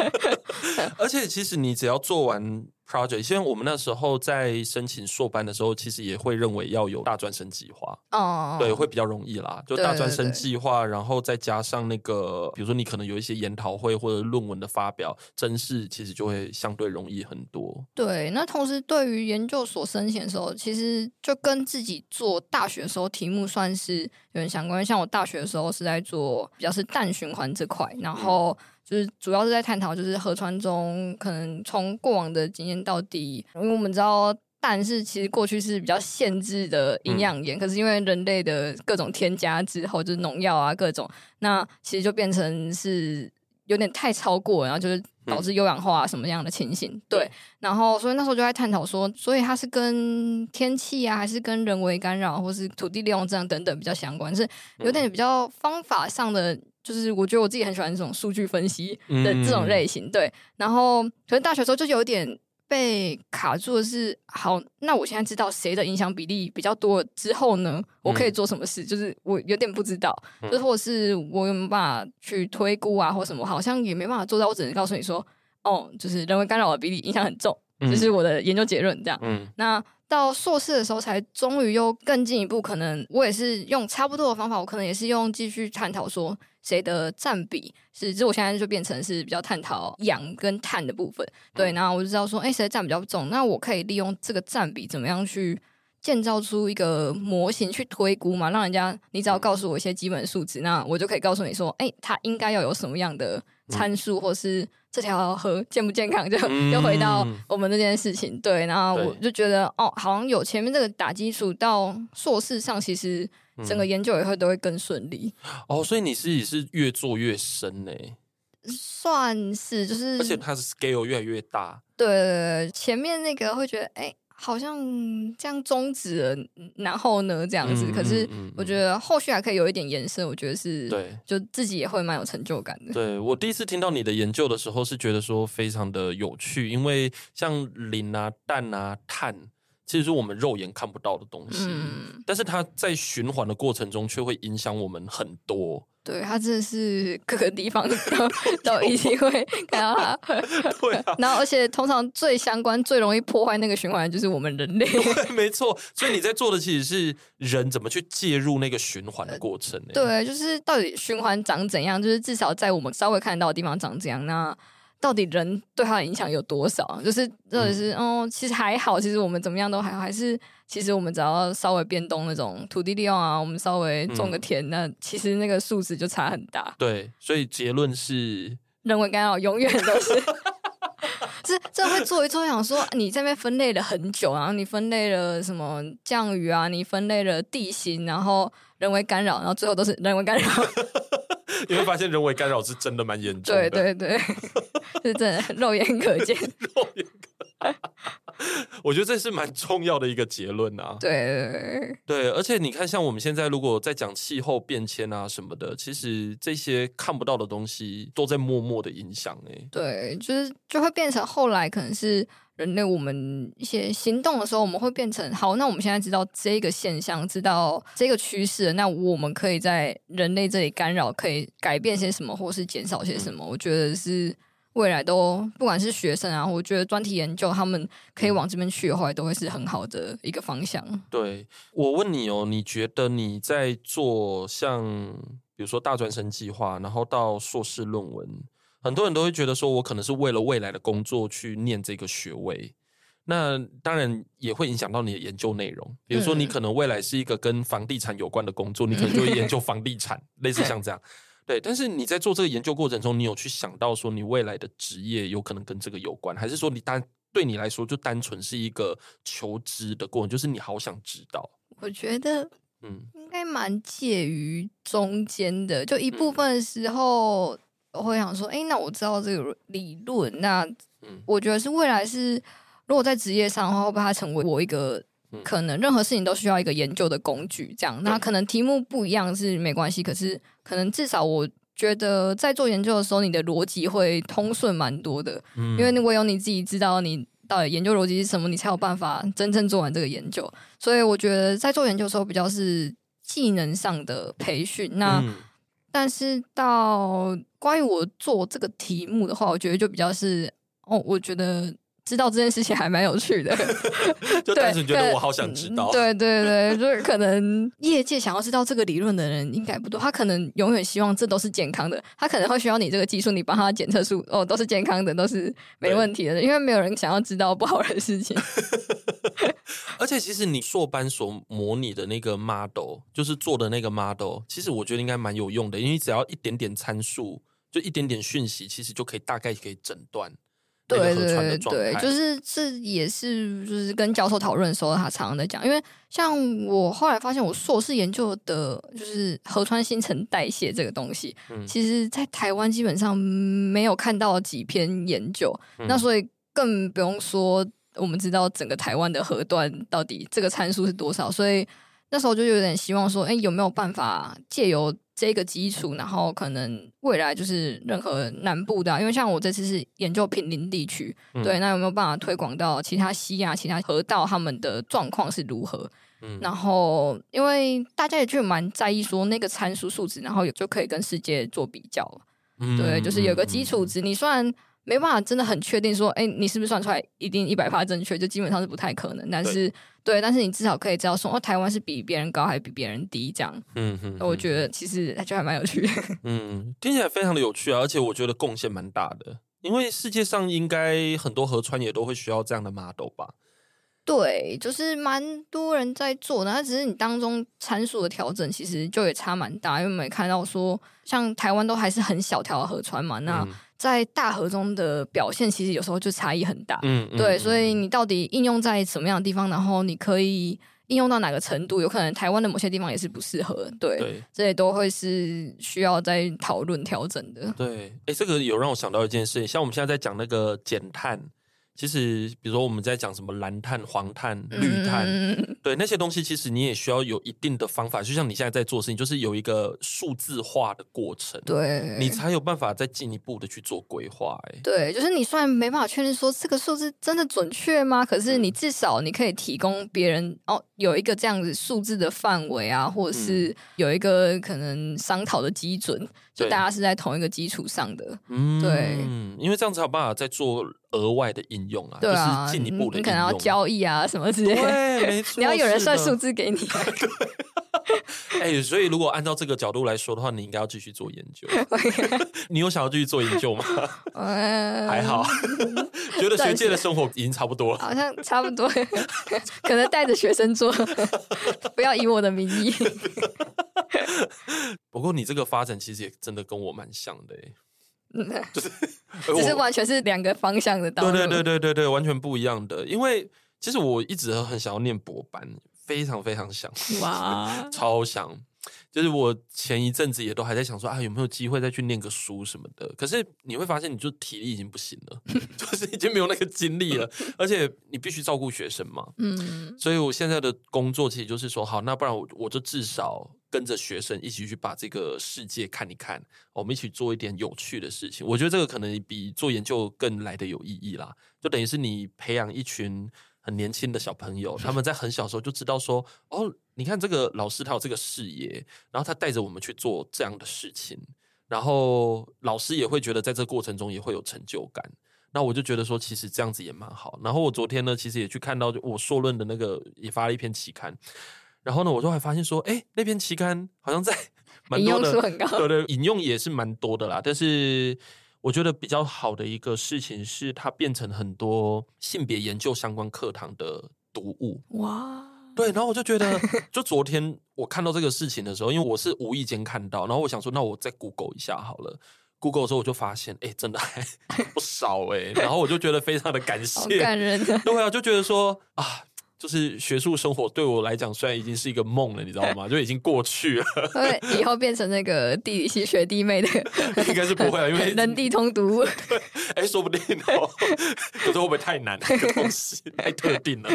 A: 而且其实你只要做完。project，因为我们那时候在申请硕班的时候，其实也会认为要有大专生计划，哦，对，会比较容易啦。就大专生计划，然后再加上那个，比如说你可能有一些研讨会或者论文的发表，真试其实就会相对容易很多。
B: 对，那同时对于研究所申请的时候，其实就跟自己做大学的时候题目算是有点相关。像我大学的时候是在做比较是氮循环这块，然后。嗯就是主要是在探讨，就是河川中可能从过往的经验到底，因为我们知道蛋是其实过去是比较限制的营养盐，嗯、可是因为人类的各种添加之后，就是农药啊各种，那其实就变成是有点太超过，然后就是导致优氧化什么样的情形。嗯、对，然后所以那时候就在探讨说，所以它是跟天气啊，还是跟人为干扰，或是土地利用这样等等比较相关，是有点比较方法上的。就是我觉得我自己很喜欢这种数据分析的这种类型，嗯、对。然后可能大学时候就有点被卡住的是，好，那我现在知道谁的影响比例比较多之后呢，我可以做什么事？嗯、就是我有点不知道，嗯、就是或者是我有没有办法去推估啊，或什么，好像也没办法做到。我只能告诉你说，哦，就是人为干扰的比例影响很重，这、嗯、是我的研究结论。这样，嗯，那。到硕士的时候，才终于又更进一步。可能我也是用差不多的方法，我可能也是用继续探讨说谁的占比是。就我现在就变成是比较探讨氧跟碳的部分。对，然后我就知道说，哎，谁占比较重？那我可以利用这个占比，怎么样去建造出一个模型去推估嘛？让人家你只要告诉我一些基本数值，那我就可以告诉你说，哎，它应该要有什么样的参数，或是这条河健不健康，就又回到我们这件事情。嗯、对，然后我就觉得哦，好像有前面这个打基础，到硕士上其实整个研究也会都会更顺利。
A: 哦，所以你自己是越做越深呢？
B: 算是，就是
A: 而且它的 scale 越来越大。
B: 对，前面那个会觉得哎。好像这样终止了，然后呢，这样子。嗯、可是我觉得后续还可以有一点延伸，我觉得是对，就自己也会蛮有成就感的。
A: 对，我第一次听到你的研究的时候，是觉得说非常的有趣，因为像磷啊、氮啊、碳，其实是我们肉眼看不到的东西，嗯、但是它在循环的过程中却会影响我们很多。
B: 对，他真的是各个地方 都 都一定会看到他。
A: 对啊，
B: 然后而且通常最相关、最容易破坏那个循环的就是我们人类。
A: 对，没错。所以你在做的其实是人怎么去介入那个循环的过程。
B: 对，就是到底循环长怎样？就是至少在我们稍微看到的地方长怎样。那到底人对它的影响有多少？就是到底是哦，其实还好，其实我们怎么样都还好，还是其实我们只要稍微变动那种土地利用啊，我们稍微种个田，嗯、那其实那个数值就差很大。
A: 对，所以结论是
B: 人为干扰永远都是，是这会做一做，想说你这边分类了很久，然后你分类了什么降雨啊，你分类了地形，然后人为干扰，然后最后都是人为干扰。
A: 你会发现人为干扰是真的蛮严重的，
B: 对对对，是真的肉眼可见，
A: 肉眼可。我觉得这是蛮重要的一个结论啊。
B: 对
A: 对而且你看，像我们现在如果在讲气候变迁啊什么的，其实这些看不到的东西都在默默的影响哎。
B: 对，就是就会变成后来可能是。人类，我们一些行动的时候，我们会变成好。那我们现在知道这个现象，知道这个趋势，那我们可以在人类这里干扰，可以改变些什么，或是减少些什么？嗯、我觉得是未来都不管是学生啊，我觉得专题研究，他们可以往这边去的话，都会是很好的一个方向。
A: 对，我问你哦，你觉得你在做像比如说大专生计划，然后到硕士论文？很多人都会觉得说，我可能是为了未来的工作去念这个学位，那当然也会影响到你的研究内容。比如说，你可能未来是一个跟房地产有关的工作，你可能就会研究房地产，类似像这样。对，但是你在做这个研究过程中，你有去想到说，你未来的职业有可能跟这个有关，还是说你单对你来说就单纯是一个求知的过程，就是你好想知道？
B: 我觉得，嗯，应该蛮介于中间的，就一部分的时候。我会想说，哎，那我知道这个理论，那我觉得是未来是，如果在职业上的话，会不会它成为我一个可能任何事情都需要一个研究的工具？这样，那可能题目不一样是没关系，可是可能至少我觉得在做研究的时候，你的逻辑会通顺蛮多的，因为唯有你自己知道你到底研究逻辑是什么，你才有办法真正做完这个研究。所以我觉得在做研究的时候，比较是技能上的培训。那但是到关于我做这个题目的话，我觉得就比较是哦，我觉得知道这件事情还蛮有趣的，
A: 就单纯觉得我好想知道。
B: 对对对，就是可能业界想要知道这个理论的人应该不多，他可能永远希望这都是健康的，他可能会需要你这个技术，你帮他检测出哦都是健康的，都是没问题的，因为没有人想要知道不好的事情。
A: 而且，其实你硕班所模拟的那个 model，就是做的那个 model，其实我觉得应该蛮有用的，因为只要一点点参数，就一点点讯息，其实就可以大概可以诊断。对对对对，
B: 就是这也是就是跟教授讨论的时候，他常常在讲，因为像我后来发现，我硕士研究的就是河川新陈代谢这个东西，嗯、其实在台湾基本上没有看到几篇研究，嗯、那所以更不用说。我们知道整个台湾的河段到底这个参数是多少，所以那时候就有点希望说，哎，有没有办法借由这个基础，然后可能未来就是任何南部的，因为像我这次是研究平林地区，嗯、对，那有没有办法推广到其他西亚、其他河道，他们的状况是如何？嗯、然后因为大家也就蛮在意说那个参数数值，然后也就可以跟世界做比较，嗯、对，就是有个基础值，你算。没办法，真的很确定说，哎，你是不是算出来一定一百趴正确？就基本上是不太可能。但是，对，对，但是你至少可以知道说，哦，台湾是比别人高还是比别人低这样。嗯哼，我觉得其实就还蛮有趣的。
A: 嗯，听起来非常的有趣啊，而且我觉得贡献蛮大的，因为世界上应该很多河川也都会需要这样的 model 吧。
B: 对，就是蛮多人在做的，那只是你当中参数的调整，其实就也差蛮大。因为我们看到说，像台湾都还是很小条的河川嘛，那在大河中的表现，其实有时候就差异很大。嗯，对，所以你到底应用在什么样的地方，然后你可以应用到哪个程度，有可能台湾的某些地方也是不适合。对，对这些都会是需要再讨论调整的。
A: 对，哎，这个有让我想到一件事情，像我们现在在讲那个减碳。其实，比如说我们在讲什么蓝碳、黄碳、绿碳，嗯、对那些东西，其实你也需要有一定的方法。就像你现在在做事情，就是有一个数字化的过程，
B: 对，
A: 你才有办法再进一步的去做规划。哎，
B: 对，就是你虽然没办法确认说这个数字真的准确吗？可是你至少你可以提供别人哦，有一个这样子数字的范围啊，或者是有一个可能商讨的基准。就大家是在同一个基础上的，嗯，对，
A: 因为这样才有办法在做额外的应用啊，对啊，就是进一步的应用，
B: 你可能要交易啊什么之类的，
A: 对，没错，
B: 你要有人算数字给你。
A: 哎、欸，所以如果按照这个角度来说的话，你应该要继续做研究。你有想要继续做研究吗？还好，觉得学界的生活已经差不多了，
B: 好像差不多，可能带着学生做，不要以我的名义。
A: 不过你这个发展其实也真的跟我蛮像的，哎，就是
B: 只是完全是两个方向的道路，
A: 对对对对对对，完全不一样的。因为其实我一直很想要念博班，非常非常想，哇，超想。就是我前一阵子也都还在想说啊，有没有机会再去念个书什么的。可是你会发现，你就体力已经不行了，就是已经没有那个精力了，而且你必须照顾学生嘛。嗯，所以我现在的工作其实就是说，好，那不然我我就至少跟着学生一起去把这个世界看一看，我们一起做一点有趣的事情。我觉得这个可能比做研究更来的有意义啦。就等于是你培养一群。很年轻的小朋友，他们在很小时候就知道说：“哦，你看这个老师他有这个视野，然后他带着我们去做这样的事情，然后老师也会觉得在这个过程中也会有成就感。那我就觉得说，其实这样子也蛮好。然后我昨天呢，其实也去看到我硕论的那个也发了一篇期刊，然后呢，我就还发现说，哎，那篇期刊好像在 蛮多的，对对，引用也是蛮多的啦，但是。我觉得比较好的一个事情是，它变成很多性别研究相关课堂的读物。哇，对，然后我就觉得，就昨天我看到这个事情的时候，因为我是无意间看到，然后我想说，那我再 Google 一下好了。Google 的时候我就发现，哎，真的还 不少哎，然后我就觉得非常的感谢，
B: 好感人的。
A: 对啊，就觉得说啊。就是学术生活对我来讲，虽然已经是一个梦了，你知道吗？就已经过去了。
B: 对，以后变成那个地理系学弟妹的，
A: 应该是不会了，因为
B: 人地通读。
A: 哎，说不定哦。可是会不会太难？这个东西太特定了。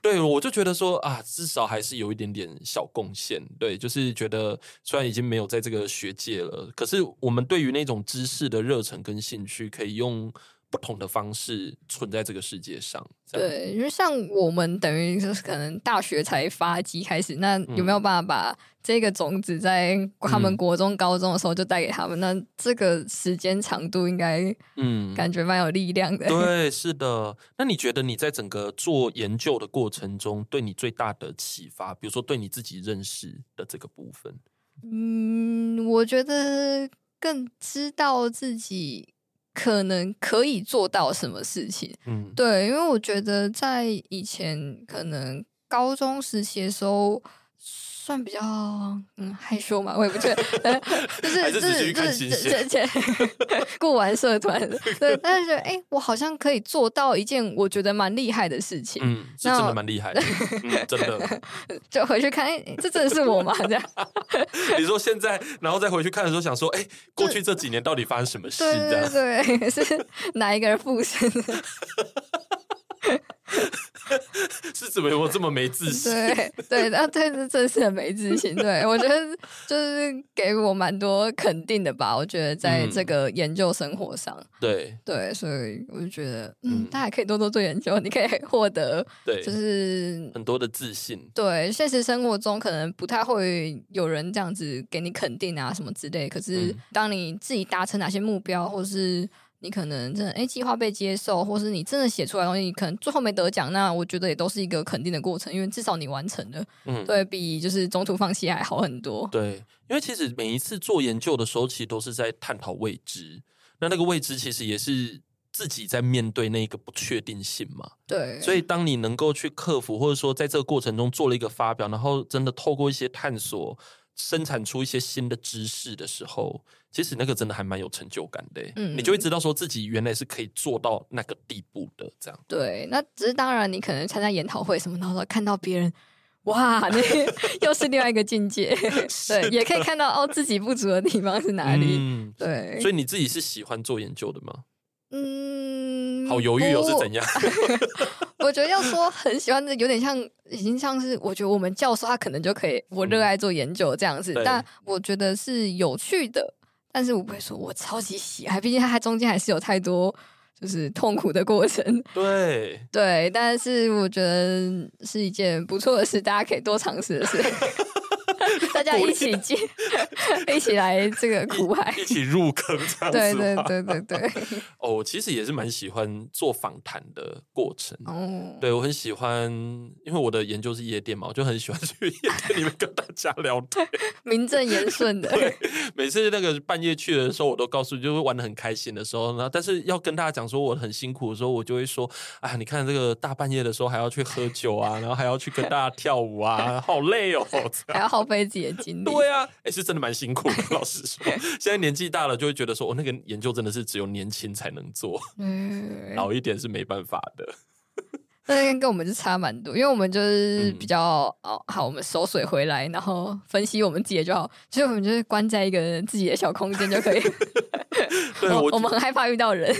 A: 对，我就觉得说啊，至少还是有一点点小贡献。对，就是觉得虽然已经没有在这个学界了，可是我们对于那种知识的热忱跟兴趣，可以用。不同的方式存在这个世界上，
B: 对，因为像我们等于就是可能大学才发迹开始，那有没有办法把这个种子在他们国中、高中的时候就带给他们？嗯、那这个时间长度应该，嗯，感觉蛮有力量的。
A: 对，是的。那你觉得你在整个做研究的过程中，对你最大的启发，比如说对你自己认识的这个部分？
B: 嗯，我觉得更知道自己。可能可以做到什么事情？嗯，对，因为我觉得在以前可能高中时期的时候。算比较嗯害羞嘛，我也不觉得，就 是就是就是这 过完社团，对，但是觉得哎，我好像可以做到一件我觉得蛮厉害的事情，
A: 嗯，是真的蛮厉害的，嗯，真的，
B: 就回去看，哎，这真的是我吗？这样，
A: 你说现在，然后再回去看的时候，想说，哎，过去这几年到底发生什么事？
B: 对对对，是哪一个人附身？
A: 是怎么有这么没自信？
B: 对对，那 对这真是很没自信。对我觉得就是给我蛮多肯定的吧。我觉得在这个研究生活上，嗯、
A: 对对，
B: 所以我就觉得，嗯，大家可以多多做研究，你可以获得，对，就是
A: 很多的自信。
B: 对，现实生活中可能不太会有人这样子给你肯定啊什么之类。可是当你自己达成哪些目标，或是你可能真的哎，计划被接受，或是你真的写出来的东西，可能最后没得奖，那我觉得也都是一个肯定的过程，因为至少你完成了，嗯，对，比就是中途放弃还好很多。
A: 对，因为其实每一次做研究的时候，其实都是在探讨未知，那那个未知其实也是自己在面对那个不确定性嘛。
B: 对，
A: 所以当你能够去克服，或者说在这个过程中做了一个发表，然后真的透过一些探索，生产出一些新的知识的时候，其实那个真的还蛮有成就感的。嗯，你就会知道说自己原来是可以做到那个地步的，这样。
B: 对，那只是当然，你可能参加研讨会什么，然后看到别人。哇，那 又是另外一个境界，对，也可以看到哦，自己不足的地方是哪里，嗯、对。
A: 所以你自己是喜欢做研究的吗？
B: 嗯，
A: 好犹豫哦，是怎样？
B: 我觉得要说很喜欢的，有点像，已经像是我觉得我们教授他可能就可以，我热爱做研究这样子，嗯、但我觉得是有趣的，但是我不会说我超级喜爱，毕竟它中间还是有太多。就是痛苦的过程，
A: 对
B: 对，但是我觉得是一件不错的事，大家可以多尝试的事。大家一起进，一起来这个苦海，
A: 一起入坑，这样子。
B: 对对对对对。
A: 哦，我其实也是蛮喜欢做访谈的过程。哦，对我很喜欢，因为我的研究是夜店嘛，我就很喜欢去夜店里面跟大家聊天，
B: 名正言顺的。
A: 对，每次那个半夜去的时候，我都告诉，就会玩的很开心的时候，然后但是要跟大家讲说我很辛苦的时候，我就会说，啊，你看这个大半夜的时候还要去喝酒啊，然后还要去跟大家跳舞啊，好累哦，
B: 还要耗费。自己的经历，
A: 对啊，哎、欸，是真的蛮辛苦的。老实说，现在年纪大了，就会觉得说，我、哦、那个研究真的是只有年轻才能做，嗯，老一点是没办法的。
B: 那跟我们就差蛮多，因为我们就是比较、嗯、哦，好，我们收水回来，然后分析我们自己就好，所以我们就是关在一个自己的小空间就可以。
A: 对，
B: 我我们很害怕遇到人，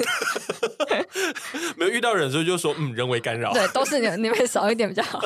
A: 没有遇到人的时候就说，嗯，人为干扰，
B: 对，都是你们少一点比较好。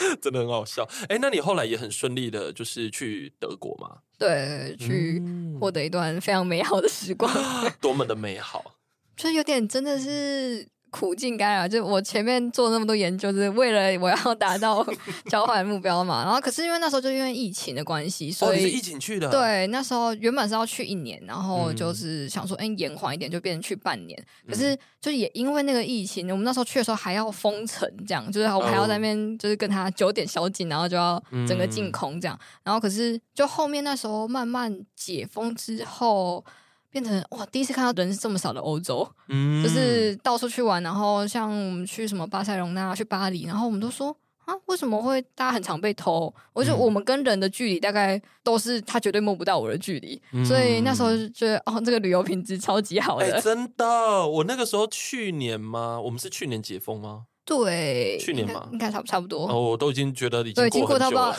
A: 真的很好笑，哎、欸，那你后来也很顺利的，就是去德国吗？
B: 对，去获得一段非常美好的时光，
A: 嗯、多么的美好，
B: 就有点真的是。苦尽甘来，就我前面做那么多研究，就是为了我要达到交换目标嘛。然后，可是因为那时候就因为疫情的关系，所以、
A: 哦、疫情去的。
B: 对，那时候原本是要去一年，然后就是想说，哎、嗯，延缓一点，就变成去半年。可是，就也因为那个疫情，我们那时候去的时候还要封城，这样就是我们还要在那边就是跟他九点宵禁，然后就要整个净空这样。然后，可是就后面那时候慢慢解封之后。变成哇，第一次看到人是这么少的欧洲，嗯，就是到处去玩，然后像我们去什么巴塞隆纳、去巴黎，然后我们都说啊，为什么会大家很常被偷？我觉得我们跟人的距离大概都是他绝对摸不到我的距离，嗯、所以那时候就觉得哦，这个旅游品质超级好的、
A: 欸，真的。我那个时候去年吗？我们是去年解封吗？
B: 对，
A: 去年嘛，
B: 应该差不差不多。
A: 哦，我都已经觉得已经过很久了，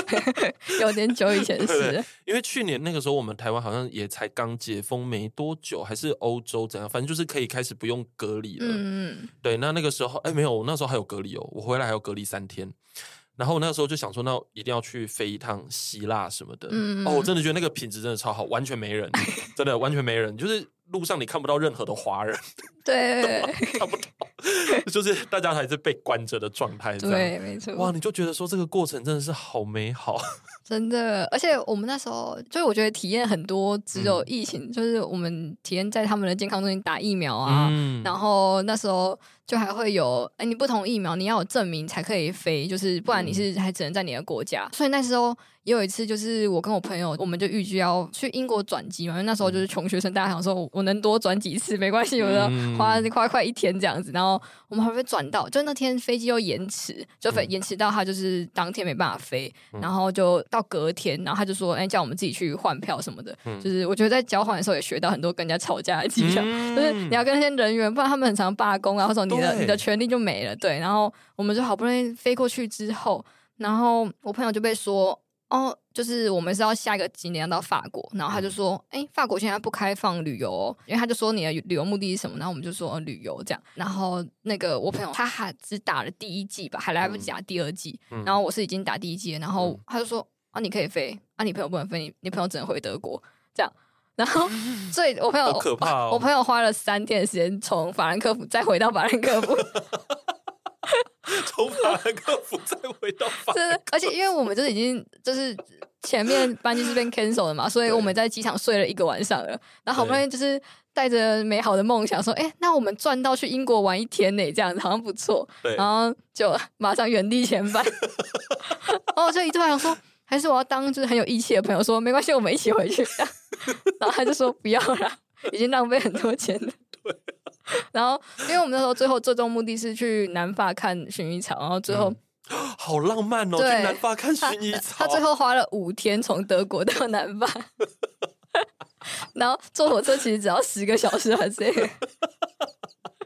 B: 有点久以前是。
A: 因为去年那个时候，我们台湾好像也才刚解封没多久，还是欧洲怎样，反正就是可以开始不用隔离了。嗯，对，那那个时候，哎，没有，那时候还有隔离哦，我回来还要隔离三天。然后我那个时候就想说，那一定要去飞一趟希腊什么的。嗯，哦，我真的觉得那个品质真的超好，完全没人，真的完全没人，就是。路上你看不到任何的华人，
B: 对，
A: 看不到，就是大家还是被关着的状态，
B: 对，没错。
A: 哇，你就觉得说这个过程真的是好美好，
B: 真的。而且我们那时候，就是我觉得体验很多，只有疫情，嗯、就是我们体验在他们的健康中心打疫苗啊，嗯、然后那时候。就还会有，哎，你不同疫苗，你要有证明才可以飞，就是不然你是还只能在你的国家。嗯、所以那时候也有一次，就是我跟我朋友，我们就预计要去英国转机嘛，因为那时候就是穷学生，大家想说我能多转几次没关系，我就花花快一天这样子。然后我们还会转到，就那天飞机又延迟，就飞延迟到他就是当天没办法飞，然后就到隔天，然后他就说，哎，叫我们自己去换票什么的。就是我觉得在交换的时候也学到很多跟人家吵架的技巧，嗯、就是你要跟那些人员，不然他们很常罢工啊，或者。你的你的权利就没了，对，然后我们就好不容易飞过去之后，然后我朋友就被说，哦，就是我们是要下一个景点要到法国，然后他就说，哎，法国现在不开放旅游哦，因为他就说你的旅游目的是什么？然后我们就说旅游这样，然后那个我朋友他还只打了第一季吧，还来不及打第二季，嗯、然后我是已经打第一季了，然后他就说，啊，你可以飞，啊，你朋友不能飞，你你朋友只能回德国，这样。然后，所以我朋友，
A: 可怕哦，
B: 我朋友花了三天的时间从法兰克福再回到法兰克福，
A: 从法兰克福再回到法兰克福。
B: 是，而且因为我们就是已经就是前面班机是被 cancel 了嘛，所以我们在机场睡了一个晚上了。然后好不容易就是带着美好的梦想说，哎，那我们赚到去英国玩一天呢，这样子好像不
A: 错。
B: 然后就马上原地前翻。然后我就一突然说。还是我要当就是很有义气的朋友说没关系，我们一起回去。然后他就说不要了，已经浪费很多钱了。对。然后，因为我们那时候最后最终目的是去南法看薰衣草，然后最后、
A: 嗯、好浪漫哦，去南法看薰衣草。
B: 他，他最后花了五天从德国到南法，然后坐火车其实只要十个小时还是。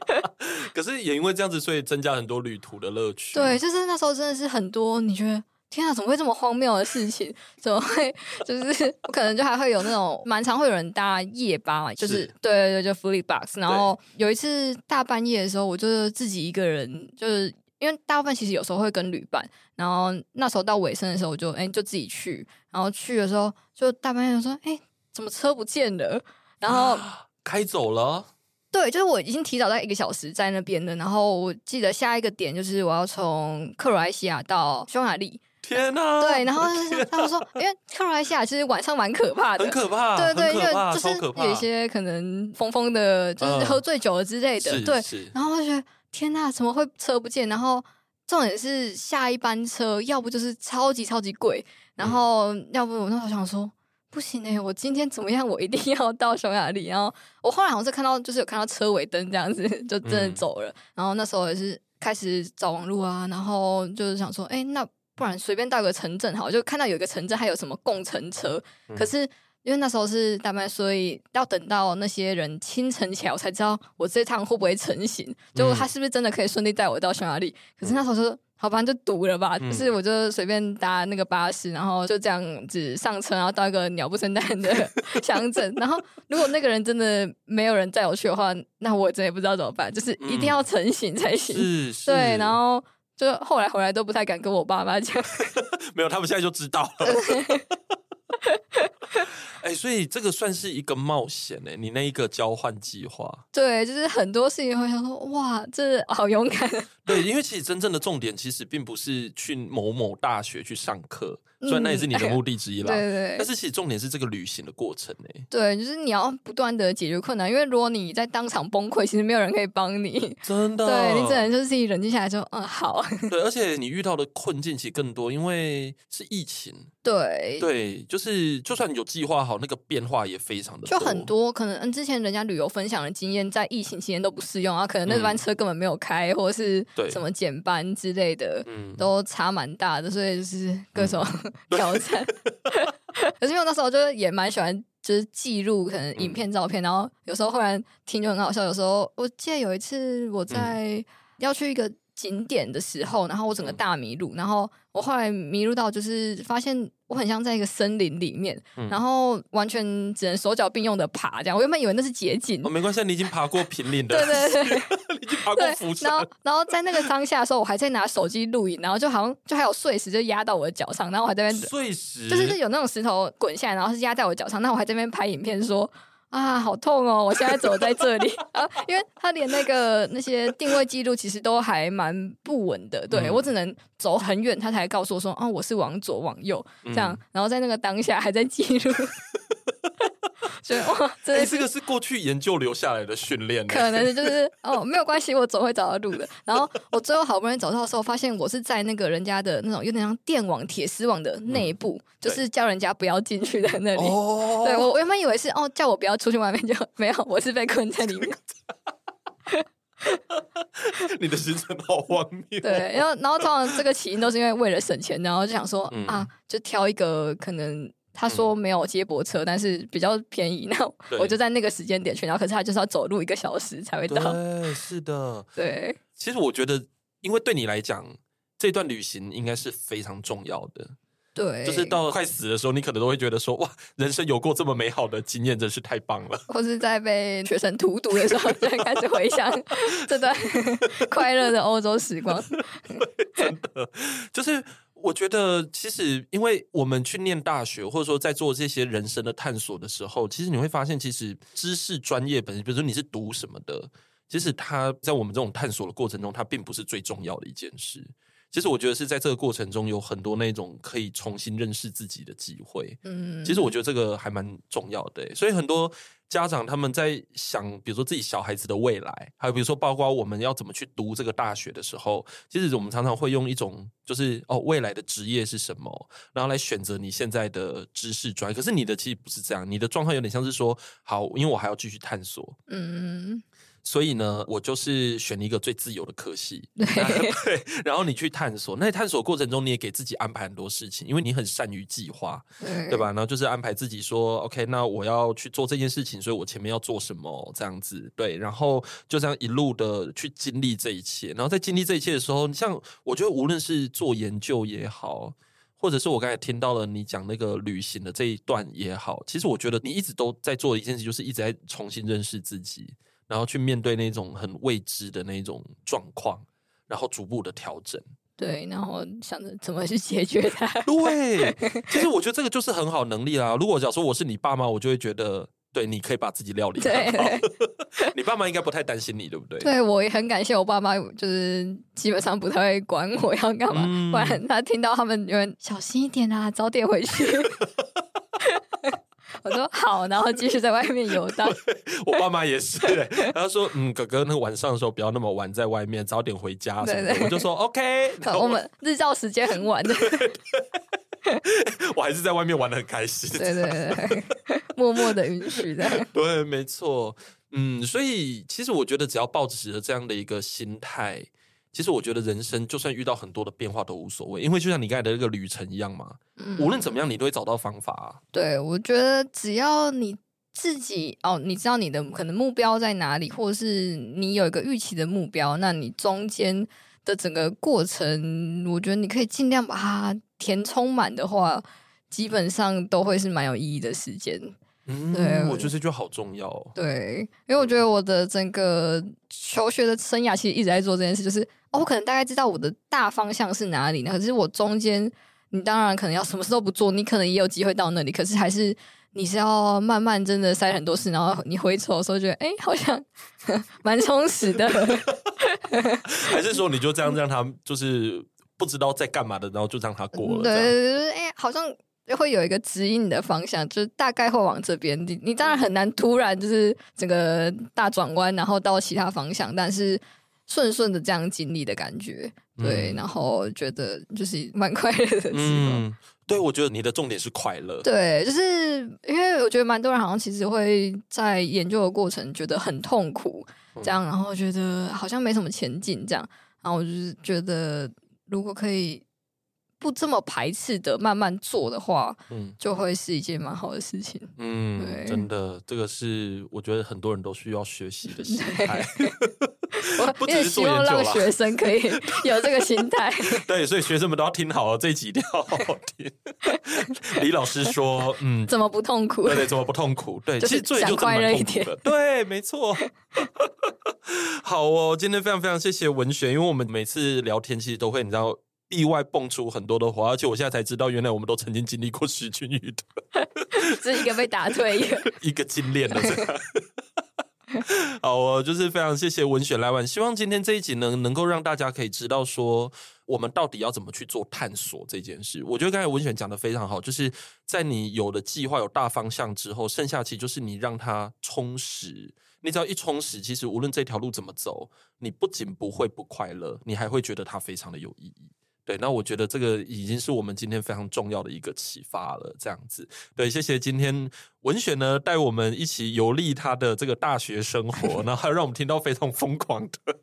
A: 可是也因为这样子，所以增加很多旅途的乐趣。
B: 对，就是那时候真的是很多，你觉得天啊，怎么会这么荒谬的事情？怎么会？就是我可能就还会有那种蛮常会有人搭夜巴嘛，就是，是对对对，就 FlixBus。然后有一次大半夜的时候，我就是自己一个人，就是因为大部分其实有时候会跟旅伴。然后那时候到尾声的时候，我就哎就自己去。然后去的时候，就大半夜说，哎，怎么车不见了？然后
A: 开走了。
B: 对，就是我已经提早在一个小时在那边的，然后我记得下一个点就是我要从克罗埃西亚到匈牙利。
A: 天哪！
B: 对，然后他们说，因为克罗埃西亚其实晚上蛮可怕的，
A: 很可怕。
B: 对对，
A: 因
B: 为就是有一些可能疯疯的，就是喝醉酒了之类的。呃、对，然后我就觉得天哪，怎么会车不见？然后重点是下一班车，要不就是超级超级贵，然后要不我那时候想说。不行哎、欸，我今天怎么样？我一定要到匈牙利。然后我后来好像是看到，就是有看到车尾灯这样子，就真的走了。嗯、然后那时候也是开始找网路啊，然后就是想说，哎、欸，那不然随便到一个城镇好，就看到有一个城镇还有什么共乘车。嗯、可是因为那时候是大班，所以要等到那些人清晨起来，我才知道我这趟会不会成行，就他是不是真的可以顺利带我到匈牙利。可是那时候说。好吧，就堵了吧。就、嗯、是我就随便搭那个巴士，然后就这样子上车，然后到一个鸟不生蛋的 乡镇。然后如果那个人真的没有人载我去的话，那我真的也不知道怎么办。就是一定要成行才行。
A: 嗯、
B: 对。然后就后来回来都不太敢跟我爸妈讲。
A: 没有，他们现在就知道了。哎、欸，所以这个算是一个冒险呢、欸。你那一个交换计划，对，
B: 就是很多事情会想说，哇，这好勇敢。
A: 对，因为其实真正的重点其实并不是去某某大学去上课。虽然那也是你的目的之一啦，对，对对。但是其实重点是这个旅行的过程呢。
B: 对，就是你要不断的解决困难，因为如果你在当场崩溃，其实没有人可以帮你。
A: 真的。
B: 对，你只能就是自己冷静下来说，嗯，好。
A: 对，而且你遇到的困境其实更多，因为是疫情。
B: 对。
A: 对，就是就算你有计划好，那个变化也非常的多。
B: 就很多可能，嗯，之前人家旅游分享的经验，在疫情期间都不适用啊，可能那班车根本没有开，嗯、或者是什么减班之类的，嗯，都差蛮大的，所以就是各种、嗯。挑战，可是因为那时候就是也蛮喜欢，就是记录可能影片、照片，然后有时候忽然听就很好笑。有时候我记得有一次我在要去一个景点的时候，然后我整个大迷路，然后我后来迷路到就是发现。我很像在一个森林里面，嗯、然后完全只能手脚并用的爬这样。我原本以为那是捷径，
A: 哦，没关系，你已经爬过平岭的，
B: 对 对对，
A: 你已经爬过。
B: 然后，然后在那个当下的时候，我还在拿手机录影，然后就好像就还有碎石就压到我的脚上，然后我还在那边
A: 碎石，
B: 就是有那种石头滚下来，然后是压在我脚上，那我还在那边拍影片说。啊，好痛哦！我现在走在这里 啊，因为他连那个那些定位记录其实都还蛮不稳的，对，我只能走很远，他才告诉我说，啊，我是往左往右这样，然后在那个当下还在记录。所以哇，这、欸、个
A: 是过去研究留下来的训练，
B: 可能就是 哦，没有关系，我总会找到路的。然后我最后好不容易找到的时候，发现我是在那个人家的那种有点像电网、铁丝网的内部，嗯、就是叫人家不要进去的那里。哦、对，我原本以为是哦，叫我不要出去外面，就没有，我是被困在里面。
A: 你的行程好荒谬。对，
B: 然后然后通常这个起因都是因为为了省钱，然后就想说、嗯、啊，就挑一个可能。他说没有接驳车，嗯、但是比较便宜，那我就在那个时间点去。然后可是他就是要走路一个小时才会到。
A: 对，是的，
B: 对。
A: 其实我觉得，因为对你来讲，这段旅行应该是非常重要的。
B: 对，
A: 就是到快死的时候，你可能都会觉得说：“哇，人生有过这么美好的经验，真是太棒了。”
B: 或是在被学生荼毒的时候，就会开始回想这段 快乐的欧洲时光。
A: 真的，就是。我觉得其实，因为我们去念大学，或者说在做这些人生的探索的时候，其实你会发现，其实知识专业本身，比如说你是读什么的，其实它在我们这种探索的过程中，它并不是最重要的一件事。其实我觉得是在这个过程中有很多那种可以重新认识自己的机会。嗯，其实我觉得这个还蛮重要的。所以很多家长他们在想，比如说自己小孩子的未来，还有比如说包括我们要怎么去读这个大学的时候，其实我们常常会用一种就是哦，未来的职业是什么，然后来选择你现在的知识专业。可是你的其实不是这样，你的状况有点像是说，好，因为我还要继续探索。嗯。所以呢，我就是选了一个最自由的科系，对，对，然后你去探索。那探索过程中，你也给自己安排很多事情，因为你很善于计划，对，对吧？然后就是安排自己说，OK，那我要去做这件事情，所以我前面要做什么，这样子，对。然后就这样一路的去经历这一切。然后在经历这一切的时候，像我觉得无论是做研究也好，或者是我刚才听到了你讲那个旅行的这一段也好，其实我觉得你一直都在做的一件事，就是一直在重新认识自己。然后去面对那种很未知的那种状况，然后逐步的调整。
B: 对，然后想着怎么去解决它。
A: 对，其实我觉得这个就是很好能力啦。如果假如说我是你爸妈，我就会觉得，对，你可以把自己料理好。对 你爸妈应该不太担心你，对不对？
B: 对，我也很感谢我爸妈，就是基本上不太会管我要干嘛，嗯、不然他听到他们有人小心一点啊，早点回去。我说好，然后继续在外面游荡。
A: 我爸妈也是，他说：“嗯，哥哥，那个晚上的时候不要那么晚在外面，早点回家。”对对，我就说 OK。
B: 我们日照时间很晚的，
A: 我还是在外面玩的很开心。
B: 对对对，默默的允许的。
A: 对，没错。嗯，所以其实我觉得，只要抱持着这样的一个心态。其实我觉得人生就算遇到很多的变化都无所谓，因为就像你刚才的那个旅程一样嘛，嗯、无论怎么样你都会找到方法啊。
B: 对，我觉得只要你自己哦，你知道你的可能目标在哪里，或者是你有一个预期的目标，那你中间的整个过程，我觉得你可以尽量把它填充满的话，基本上都会是蛮有意义的时间。
A: 嗯，对，我觉得这就好重要哦。
B: 对，因为我觉得我的整个求学的生涯其实一直在做这件事，就是哦，我可能大概知道我的大方向是哪里呢？可是我中间，你当然可能要什么事都不做，你可能也有机会到那里。可是还是你是要慢慢真的塞很多事，然后你回头的时候觉得，哎，好像 蛮充实的。
A: 还是说你就这样让他就是不知道在干嘛的，然后就让他过了？
B: 对，就是哎，好像。就会有一个指引你的方向，就是大概会往这边。你你当然很难突然就是整个大转弯，然后到其他方向，但是顺顺的这样经历的感觉，对，嗯、然后觉得就是蛮快乐的时候。嗯，
A: 对，我觉得你的重点是快乐。
B: 对，就是因为我觉得蛮多人好像其实会在研究的过程觉得很痛苦，这样，然后觉得好像没什么前进，这样，然后我就是觉得如果可以。不这么排斥的慢慢做的话，嗯，就会是一件蛮好的事情。
A: 嗯，对真的，这个是我觉得很多人都需要学习的心态。
B: 我也希望让学生可以有这个心态。
A: 对，所以学生们都要听好了，这一集一定要好好听。李老师说：“嗯，
B: 怎么不痛苦？
A: 对对，怎么不痛苦？对，
B: 就是
A: 其实想
B: 快乐一点。
A: 对，没错。好哦，今天非常非常谢谢文璇，因为我们每次聊天其实都会，你知道。”意外蹦出很多的话，而且我现在才知道，原来我们都曾经经历过石君宇的，
B: 是一个被打退，一个
A: 一个精炼的这样。好，我就是非常谢谢文璇来玩，希望今天这一集能，能够让大家可以知道说，我们到底要怎么去做探索这件事。我觉得刚才文璇讲的非常好，就是在你有了计划、有大方向之后，剩下其实就是你让它充实。你只要一充实，其实无论这条路怎么走，你不仅不会不快乐，你还会觉得它非常的有意义。对，那我觉得这个已经是我们今天非常重要的一个启发了。这样子，对，谢谢今天文璇呢带我们一起游历他的这个大学生活，然后还让我们听到非常疯狂的，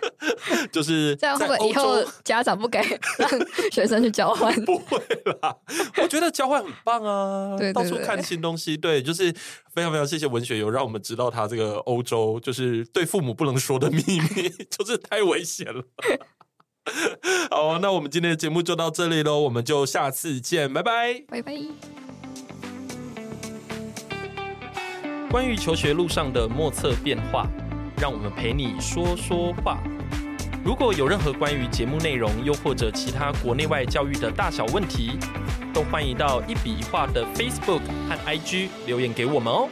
A: 就是
B: 这样会不会以后家长不给 让学生去交换？
A: 不会啦，我觉得交换很棒啊，
B: 对对对，
A: 到处看新东西。对，就是非常非常谢谢文学有让我们知道他这个欧洲就是对父母不能说的秘密，就是太危险了。好，那我们今天的节目就到这里喽，我们就下次见，拜拜，
B: 拜拜。
A: 关于求学路上的莫测变化，让我们陪你说说话。如果有任何关于节目内容，又或者其他国内外教育的大小问题，都欢迎到一笔一画的 Facebook 和 IG 留言给我们哦。